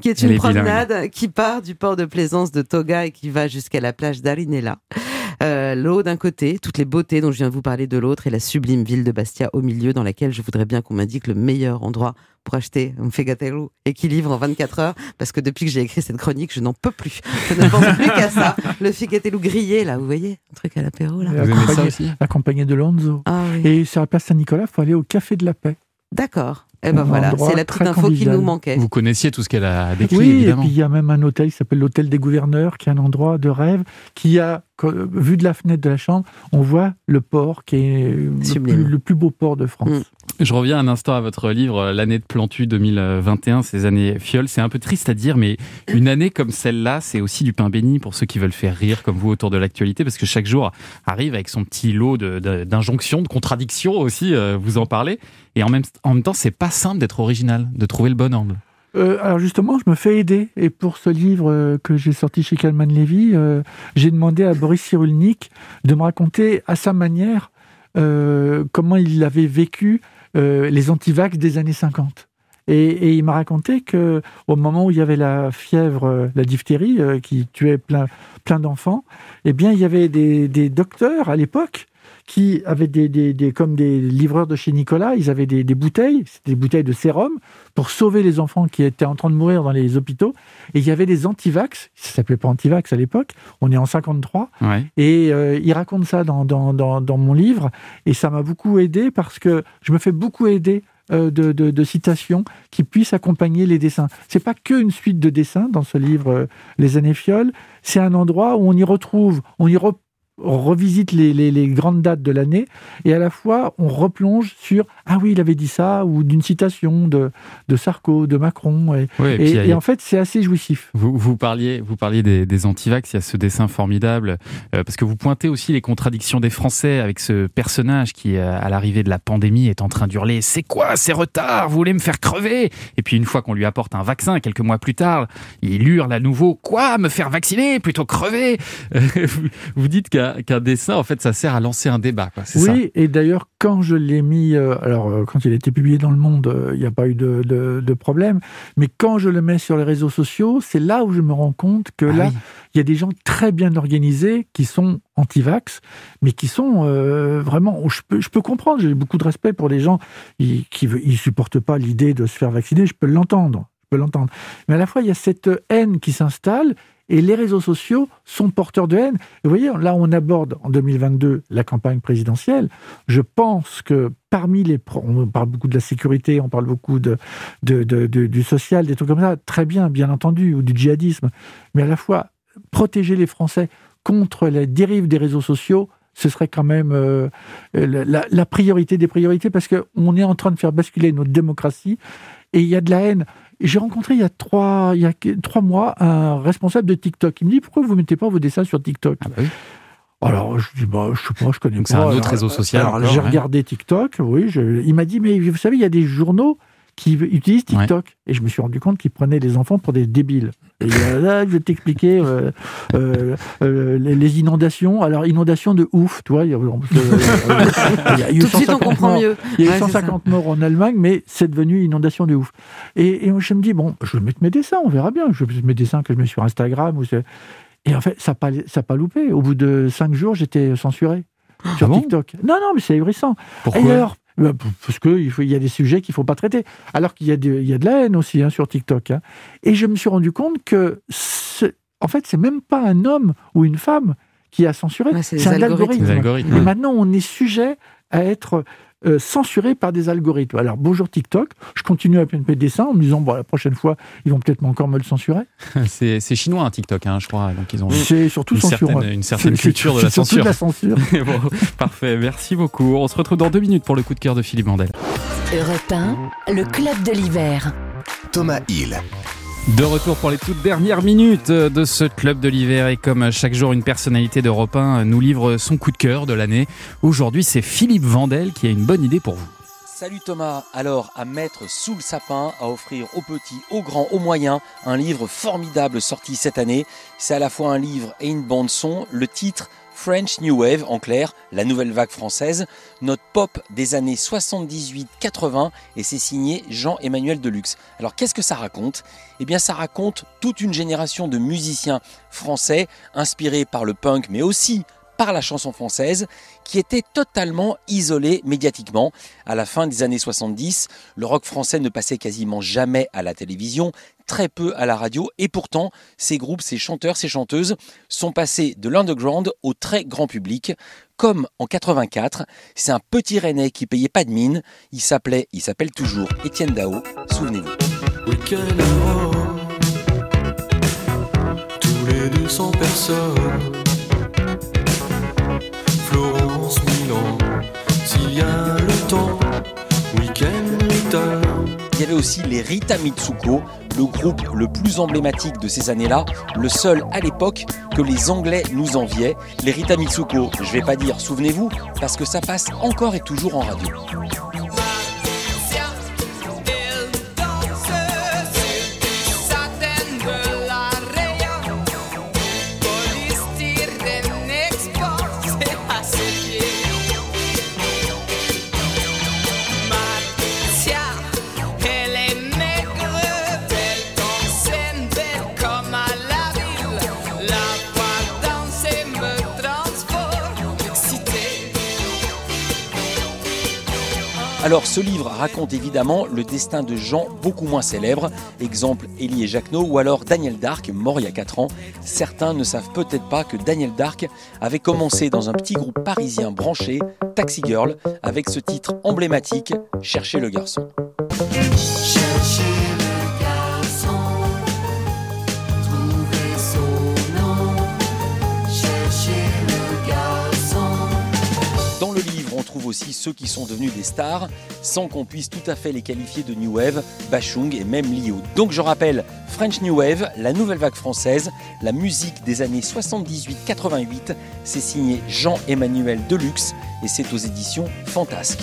qui est une est bilingue. promenade qui part du port de plaisance de Toga et qui va jusqu'à la plage d'Arinella. L'eau d'un côté, toutes les beautés dont je viens de vous parler de l'autre, et la sublime ville de Bastia au milieu, dans laquelle je voudrais bien qu'on m'indique le meilleur endroit pour acheter un fegatello et qui livre en 24 heures, parce que depuis que j'ai écrit cette chronique, je n'en peux plus. Je ne pense plus qu'à ça. Le fegatello grillé, là, vous voyez, un truc à l'apéro, là. accompagné, accompagné de Lonzo. Ah oui. Et sur la place Saint-Nicolas, il faut aller au Café de la Paix. D'accord. Eh ben voilà, c'est la petite info convivial. nous manquait. Vous connaissiez tout ce qu'elle a décrit, oui, évidemment. et puis il y a même un hôtel qui s'appelle l'hôtel des gouverneurs, qui est un endroit de rêve, qui a, que- vu de la fenêtre de la chambre, on voit le port qui est le plus, le plus beau port de France. Mm. Je reviens un instant à votre livre, euh, l'année de Plantu 2021, ces années fioles. C'est un peu triste à dire, mais une année comme celle-là, c'est aussi du pain béni pour ceux qui veulent faire rire comme vous autour de l'actualité, parce que chaque jour arrive avec son petit lot de- de- d'injonctions, de, contradictions aussi, euh, vous en parlez. Et en même, en même temps, c'est pas simple d'être original, de trouver le bon angle. Euh, alors justement, je me fais aider. Et pour ce livre que j'ai sorti chez Kalman Levy, j'ai demandé à Boris Cyrulnik de me raconter à sa manière comment il avait vécu euh, les antivax des années 50. Et, et il m'a raconté que au moment où il y avait la fièvre, euh, la diphtérie, euh, qui tuait plein, plein d'enfants, eh bien, il y avait des, des docteurs à l'époque qui avaient des, des, des- comme des livreurs de chez Nicolas, ils avaient des, des bouteilles, des bouteilles de sérum pour sauver les enfants qui étaient en train de mourir dans les hôpitaux. Et il y avait des antivax, ça s'appelait pas antivax à l'époque, on est en 53, Ouais. et euh, il raconte ça dans, dans, dans, dans mon livre, et ça m'a beaucoup aidé parce que je me fais beaucoup aider euh, de, de, de citations qui puissent accompagner les dessins. C'est pas que une suite de dessins dans ce livre euh, Les années fioles, c'est un endroit où on y retrouve, on y re- on revisite les, les, les grandes dates de l'année et à la fois on replonge sur ah oui il avait dit ça ou d'une citation de, de Sarko, de Macron et, puis a- en fait c'est assez jouissif. Vous, vous parliez, vous parliez des, des antivax, il y a ce dessin formidable, euh, parce que vous pointez aussi les contradictions des Français avec ce personnage qui, euh, à l'arrivée de la pandémie, est en train d'hurler « C'est quoi ces retards? Vous voulez me faire crever ?» Et puis une fois qu'on lui apporte un vaccin, quelques mois plus tard, il hurle à nouveau « Quoi? Me faire vacciner? Plutôt crever ?» Euh, vous, dites qu'un dessin, en fait, ça sert à lancer un débat, quoi, ça Oui, et d'ailleurs, quand je l'ai mis, euh, alors euh, quand il a été publié dans Le Monde, euh, il n'y a pas eu de, de- de problème, mais quand je le mets sur les réseaux sociaux, c'est là où je me rends compte que Ah là, oui. il y a des gens très bien organisés qui sont anti-vax, mais qui sont vraiment. Je peux, je peux comprendre, j'ai beaucoup de respect pour les gens qui ils supportent pas l'idée de se faire vacciner, je peux l'entendre. Je peux l'entendre. Mais à la fois, il y a cette haine qui s'installe et les réseaux sociaux sont porteurs de haine. Vous voyez, là, on aborde en 2022 la campagne présidentielle. Je pense que parmi les... On parle beaucoup de la sécurité, on parle beaucoup de, du social, des trucs comme ça. Très bien, bien entendu, ou du djihadisme. Mais à la fois, protéger les Français contre les dérives des réseaux sociaux, ce serait quand même euh, la, la- la priorité des priorités parce qu'on est en train de faire basculer notre démocratie et il y a de la haine. J'ai rencontré il y a trois, il y a trois mois un responsable de TikTok. Il me dit pourquoi vous mettez pas vos dessins sur TikTok Alors je dis bah je sais pas, je connais Donc pas. c'est un autre Alors, réseau social Alors encore, j'ai regardé TikTok, oui. je- il m'a dit mais vous savez il y a des journaux qui utilisent TikTok et je me suis rendu compte qu'ils prenaient les enfants pour des débiles. Et euh, là, je vais t'expliquer euh, euh, euh, les, les inondations. Alors inondations de ouf, tu vois. Il y a, il y a eu Tout de suite, on 150 comprend morts. mieux. Il y a eu Ouais, c'est 150 morts en Allemagne, mais c'est devenu inondation de ouf. Et, et je me dis, bon, je vais mettre mes dessins, on verra bien. Je vais mettre mes dessins que je mets sur Instagram. Ou et en fait, ça n'a pas, ça pas loupé. Au bout de cinq jours, j'étais censuré. sur Ah bon? TikTok. Non, non, mais c'est ahurissant. Pourquoi? P- parce que il faut- il y a des sujets qu'il faut pas traiter. Alors qu'il y a de, il y a de la haine aussi hein, sur TikTok. hein. Et je me suis rendu compte que, ce- en fait, c'est même pas un homme ou une femme qui a censuré, Ouais, c'est un algorithme. Algorithmes, Et maintenant, on est sujet à être euh, censuré par des algorithmes. Alors, bonjour TikTok, je continue à PNP dessin en me disant, bon, la prochaine fois, ils vont peut-être encore me le censurer. *laughs* C'est c'est chinois, un TikTok, hein, je crois. Donc ils ont C'est surtout une censure. certaine, ouais. une certaine C'est- culture de la surtout censure. de la censure. *laughs* Bon, parfait, merci beaucoup. On se retrouve dans deux minutes pour le coup de cœur de Philippe Mandel. Europe 1, le club de l'hiver. Thomas Hill. De retour pour les toutes dernières minutes de ce club de l'hiver et comme chaque jour une personnalité d'Europe 1 nous livre son coup de cœur de l'année. Aujourd'hui c'est Philippe Vandel qui a une bonne idée pour vous. Salut Thomas, alors à mettre sous le sapin, à offrir aux petits, aux grands, aux moyens, un livre formidable sorti cette année. C'est à la fois un livre et une bande son. Le titre French New Wave, en clair, la nouvelle vague française, notre pop des années 78-80 et c'est signé Jean-Emmanuel Deluxe. Alors qu'est-ce que ça raconte? Eh bien ça raconte toute une génération de musiciens français inspirés par le punk mais aussi par la chanson française qui était totalement isolée médiatiquement. À la fin des années 70, le rock français ne passait quasiment jamais à la télévision, très peu à la radio, et pourtant, ces groupes, ces chanteurs, ces chanteuses sont passés de l'underground au très grand public. Comme en 84, c'est un petit Rennais qui payait pas de mine. Il s'appelait, il s'appelle toujours Étienne Dao. Souvenez-vous. Tous les 200 personnes. Il y avait aussi les Rita Mitsuko, le groupe le plus emblématique de ces années-là, le seul à l'époque que les Anglais nous enviaient. Les Rita Mitsuko, je vais pas dire souvenez-vous, parce que ça passe encore et toujours en radio. Alors ce livre raconte évidemment le destin de gens beaucoup moins célèbres, exemple Élie et Jacquenot ou alors Daniel Dark, mort il y a 4 ans. Certains ne savent peut-être pas que Daniel Dark avait commencé dans un petit groupe parisien branché, Taxi Girl, avec ce titre emblématique, Cherchez le garçon. Aussi ceux qui sont devenus des stars, sans qu'on puisse tout à fait les qualifier de New Wave, Bachung et même Lio. Donc je rappelle, French New Wave, la nouvelle vague française, la musique des années 78-88, c'est signé Jean-Emmanuel Deluxe et c'est aux éditions Fantasque.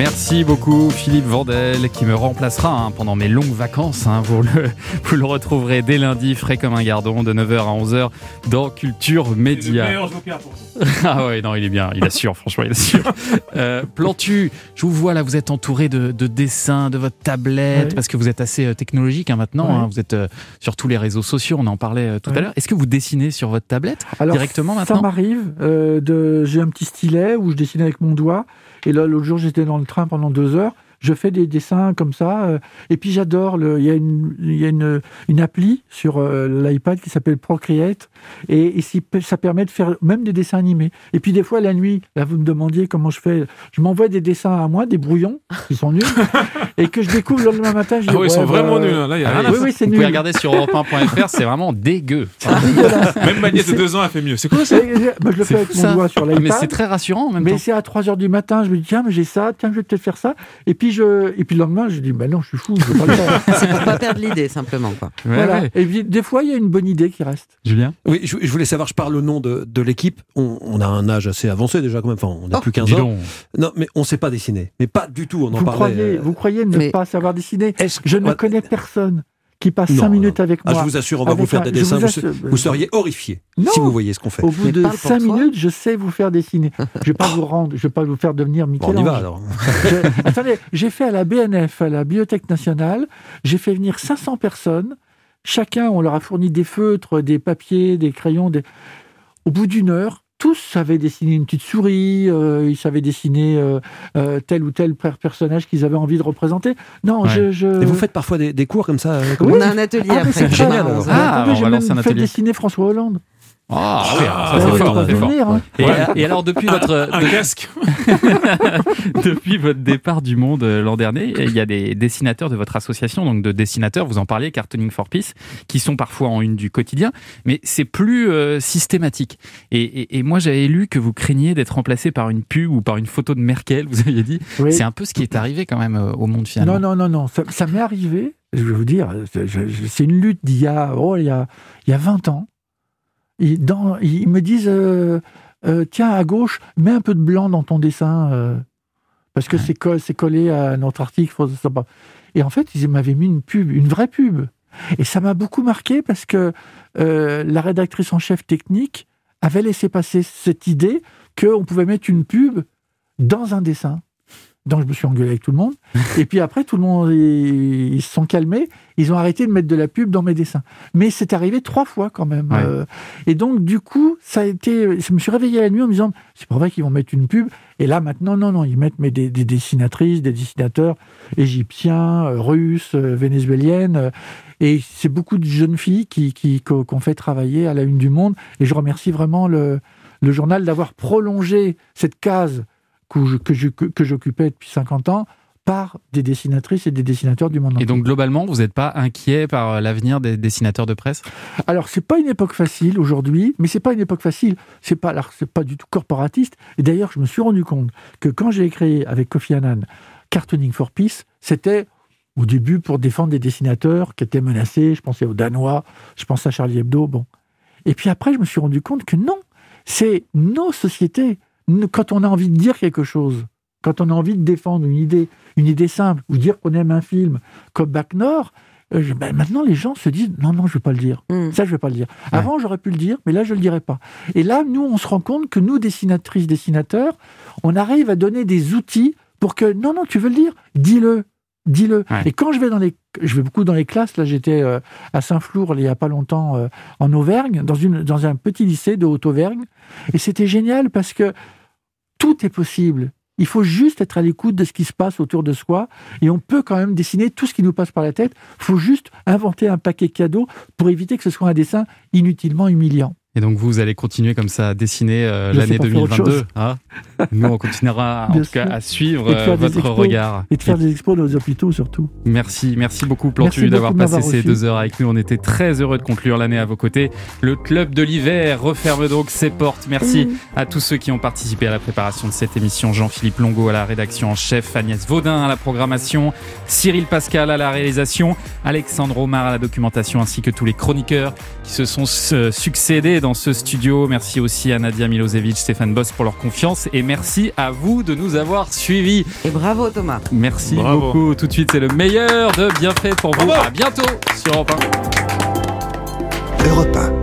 Merci beaucoup Philippe Vandel qui me remplacera hein, pendant mes longues vacances. hein. vous, le, *laughs* vous le retrouverez dès lundi frais comme un gardon de 9h à 11h dans Culture Média. meilleur joker pour *laughs* ah ouais, non, il est bien, il assure, franchement, il assure. *laughs* Euh, Plantu, je vous vois là, vous êtes entouré de, de dessins, de votre tablette, parce que vous êtes assez euh, technologique hein, maintenant. Vous êtes euh, sur tous les réseaux sociaux, on en parlait euh, tout à l'heure. Est-ce que vous dessinez sur votre tablette Alors, directement Ça maintenant? m'arrive. euh. J'ai un petit stylet où je dessine avec mon doigt. Et là, l'autre jour, j'étais dans le train pendant deux heures. Je fais des dessins comme ça. euh, et puis, j'adore. Le... Il y a, une... Il y a une... une appli sur euh, l'iPad qui s'appelle Procreate. Et, et si- ça permet de faire même des dessins animés. Et puis, des fois, la nuit, là, vous me demandiez comment je fais. Je m'envoie des dessins à moi, des brouillons, qui sont nuls. *laughs* et que je découvre le lendemain matin. Je Ah dis, oui, ils sont ouais, vraiment bah, nuls, hein. Là, il y a Ah rien à oui, faire. oui, c'est Vous nul. pouvez regarder sur europe1.fr, c'est vraiment dégueu. *laughs* Même Magnès de deux ans a fait mieux. C'est quoi ça *laughs* bah, je le fais avec mon ça. doigt sur Ah, l'iPad. Mais c'est très rassurant en même Mais c'est à 3 heures du matin, je me dis tiens, mais j'ai ça, tiens, je vais peut-être faire ça. Et puis je et puis le lendemain, je dis bah non, je suis fou, je vais pas le faire. *laughs* C'est pour pas perdre l'idée, simplement. Quoi. Ouais, voilà. ouais. Et puis, des fois, il y a une bonne idée qui reste. Julien? Oui, je, je voulais savoir, je parle au nom de, de l'équipe. On, on a un âge assez avancé déjà quand même, enfin on n'a Oh, plus 15 dis ans. donc. Non, mais on sait pas dessiner. Mais pas du tout, on en Vous parlait. croyez, euh, vous croyez ne Mais- pas savoir dessiner? Je ne ouais, connais personne qui passe Non, 5 minutes avec Ah, moi. je vous assure, on va vous faire un- des dessins. vous assure- vous seriez horrifié Non. si vous voyez ce qu'on fait. Au bout de 5 minutes, je sais vous faire dessiner. Je vais pas vous rendre, je vais pas vous faire devenir Bon, Michel-Ange. on y va alors. Je- attendez, j'ai fait à la BNF, à la Bibliothèque nationale, j'ai fait venir 500 personnes. Chacun, on leur a fourni des feutres, des papiers, des crayons. des- Au bout d'une heure, tous savaient dessiner une petite souris, euh, ils savaient dessiner euh, euh, tel ou tel per- personnage qu'ils avaient envie de représenter. Non, je, je- Et vous faites parfois des, des cours comme ça euh, Oui. On a un atelier Ah, après. c'est Génial. Ah, on j'ai va même fait atelier. dessiner François Hollande. Ah, alors ça, Ah c'est fort, venir, hein. Et, et alors depuis votre Un de- casque. *laughs* depuis votre départ du monde euh, l'an dernier, il y a des dessinateurs de votre association, donc de dessinateurs, vous en parliez, Cartooning for Peace, qui sont parfois en une du quotidien, mais c'est plus euh, systématique. Et, et- et moi j'avais lu que vous craigniez d'être remplacé par une pub ou par une photo de Merkel, vous aviez dit. Oui. C'est un peu ce qui est arrivé quand même euh, au monde finalement. Non, non, non, non. Ça, ça m'est arrivé, je vais vous dire, c'est je- je- c'est une lutte d'il y a, oh, il y a, il y a 20 ans. Ils, dans, ils me disent, euh, euh, tiens, à gauche, mets un peu de blanc dans ton dessin, euh, parce que c'est co- c'est collé à notre article. faut-. Et en fait, ils m'avaient mis une pub, une vraie pub. Et ça m'a beaucoup marqué parce que la rédactrice en chef technique avait laissé passer cette idée qu'on pouvait mettre une pub dans un dessin. Donc je me suis engueulé avec tout le monde. Et puis après, tout le monde, ils, se sont calmés. Ils ont arrêté de mettre de la pub dans mes dessins. Mais c'est arrivé trois fois quand même. Ouais. Euh, et donc du coup, ça a été. Je me suis réveillé la nuit en me disant, c'est pas vrai qu'ils vont mettre une pub. Et là maintenant, non, non, ils mettent mais des, des dessinatrices, des dessinateurs égyptiens, euh, russes, euh, vénézuéliennes. et c'est beaucoup de jeunes filles qui, qu'on fait travailler à la une du monde. Et je remercie vraiment le, le journal d'avoir prolongé cette case que, j'occupais depuis 50 ans par des dessinatrices et des dessinateurs du monde Et entier. donc globalement, vous n'êtes pas inquiet par euh, l'avenir des dessinateurs de presse? Alors c'est pas une époque facile aujourd'hui, mais c'est pas une époque facile. C'est pas c'est pas du tout corporatiste. Et d'ailleurs, je me suis rendu compte que quand j'ai créé avec Kofi Annan Cartooning for Peace, c'était au début pour défendre des dessinateurs qui étaient menacés. Je pensais aux Danois, je pensais à Charlie Hebdo. Bon. Et puis après, je me suis rendu compte que non, c'est nos sociétés. Quand on a envie de dire quelque chose, quand on a envie de défendre une idée, une idée simple, ou dire qu'on aime un film comme Bac Nord, euh, ben, maintenant les gens se disent non, non, je ne vais pas le dire. Ça, je ne vais pas le dire. Avant, j'aurais pu le dire, mais là, je ne le dirai pas. Et là, nous, on se rend compte que nous, dessinatrices, dessinateurs, on arrive à donner des outils pour que non, non, tu veux le dire, dis-le. Dis-le. Et quand je vais dans les, je vais beaucoup dans les classes. Là, j'étais euh, à Saint-Flour il y a pas longtemps euh, en Auvergne, dans une dans un petit lycée de Haute-Auvergne, et c'était génial parce que tout est possible. Il faut juste être à l'écoute de ce qui se passe autour de soi et on peut quand même dessiner tout ce qui nous passe par la tête. Il faut juste inventer un paquet cadeau pour éviter que ce soit un dessin inutilement humiliant. Et donc vous allez continuer comme ça à dessiner euh, l'année sais pas faire autre 2022. chose. hein *laughs* Nous, on continuera en tout cas à suivre euh, votre expos. regard. Et de faire des expos dans les hôpitaux surtout. Merci, merci beaucoup Plantu d'avoir passé ces deux heures avec nous. On était très heureux de conclure l'année à vos côtés. Le club de l'hiver referme donc ses portes. Merci Mmh. à tous ceux qui ont participé à la préparation de cette émission. Jean-Philippe Longo à la rédaction en chef, Agnès Vaudin à la programmation, Cyril Pascal à la réalisation, Alexandre Omar à la documentation ainsi que tous les chroniqueurs qui se sont euh, succédés dans ce studio. Merci aussi à Nadia Milosevic, Stéphane Boss pour leur confiance et merci à vous de nous avoir suivis. Et bravo Thomas. Merci Bravo. beaucoup. Tout de suite, c'est le meilleur de bienfaits pour vous. À bientôt sur Europe 1. Europe 1.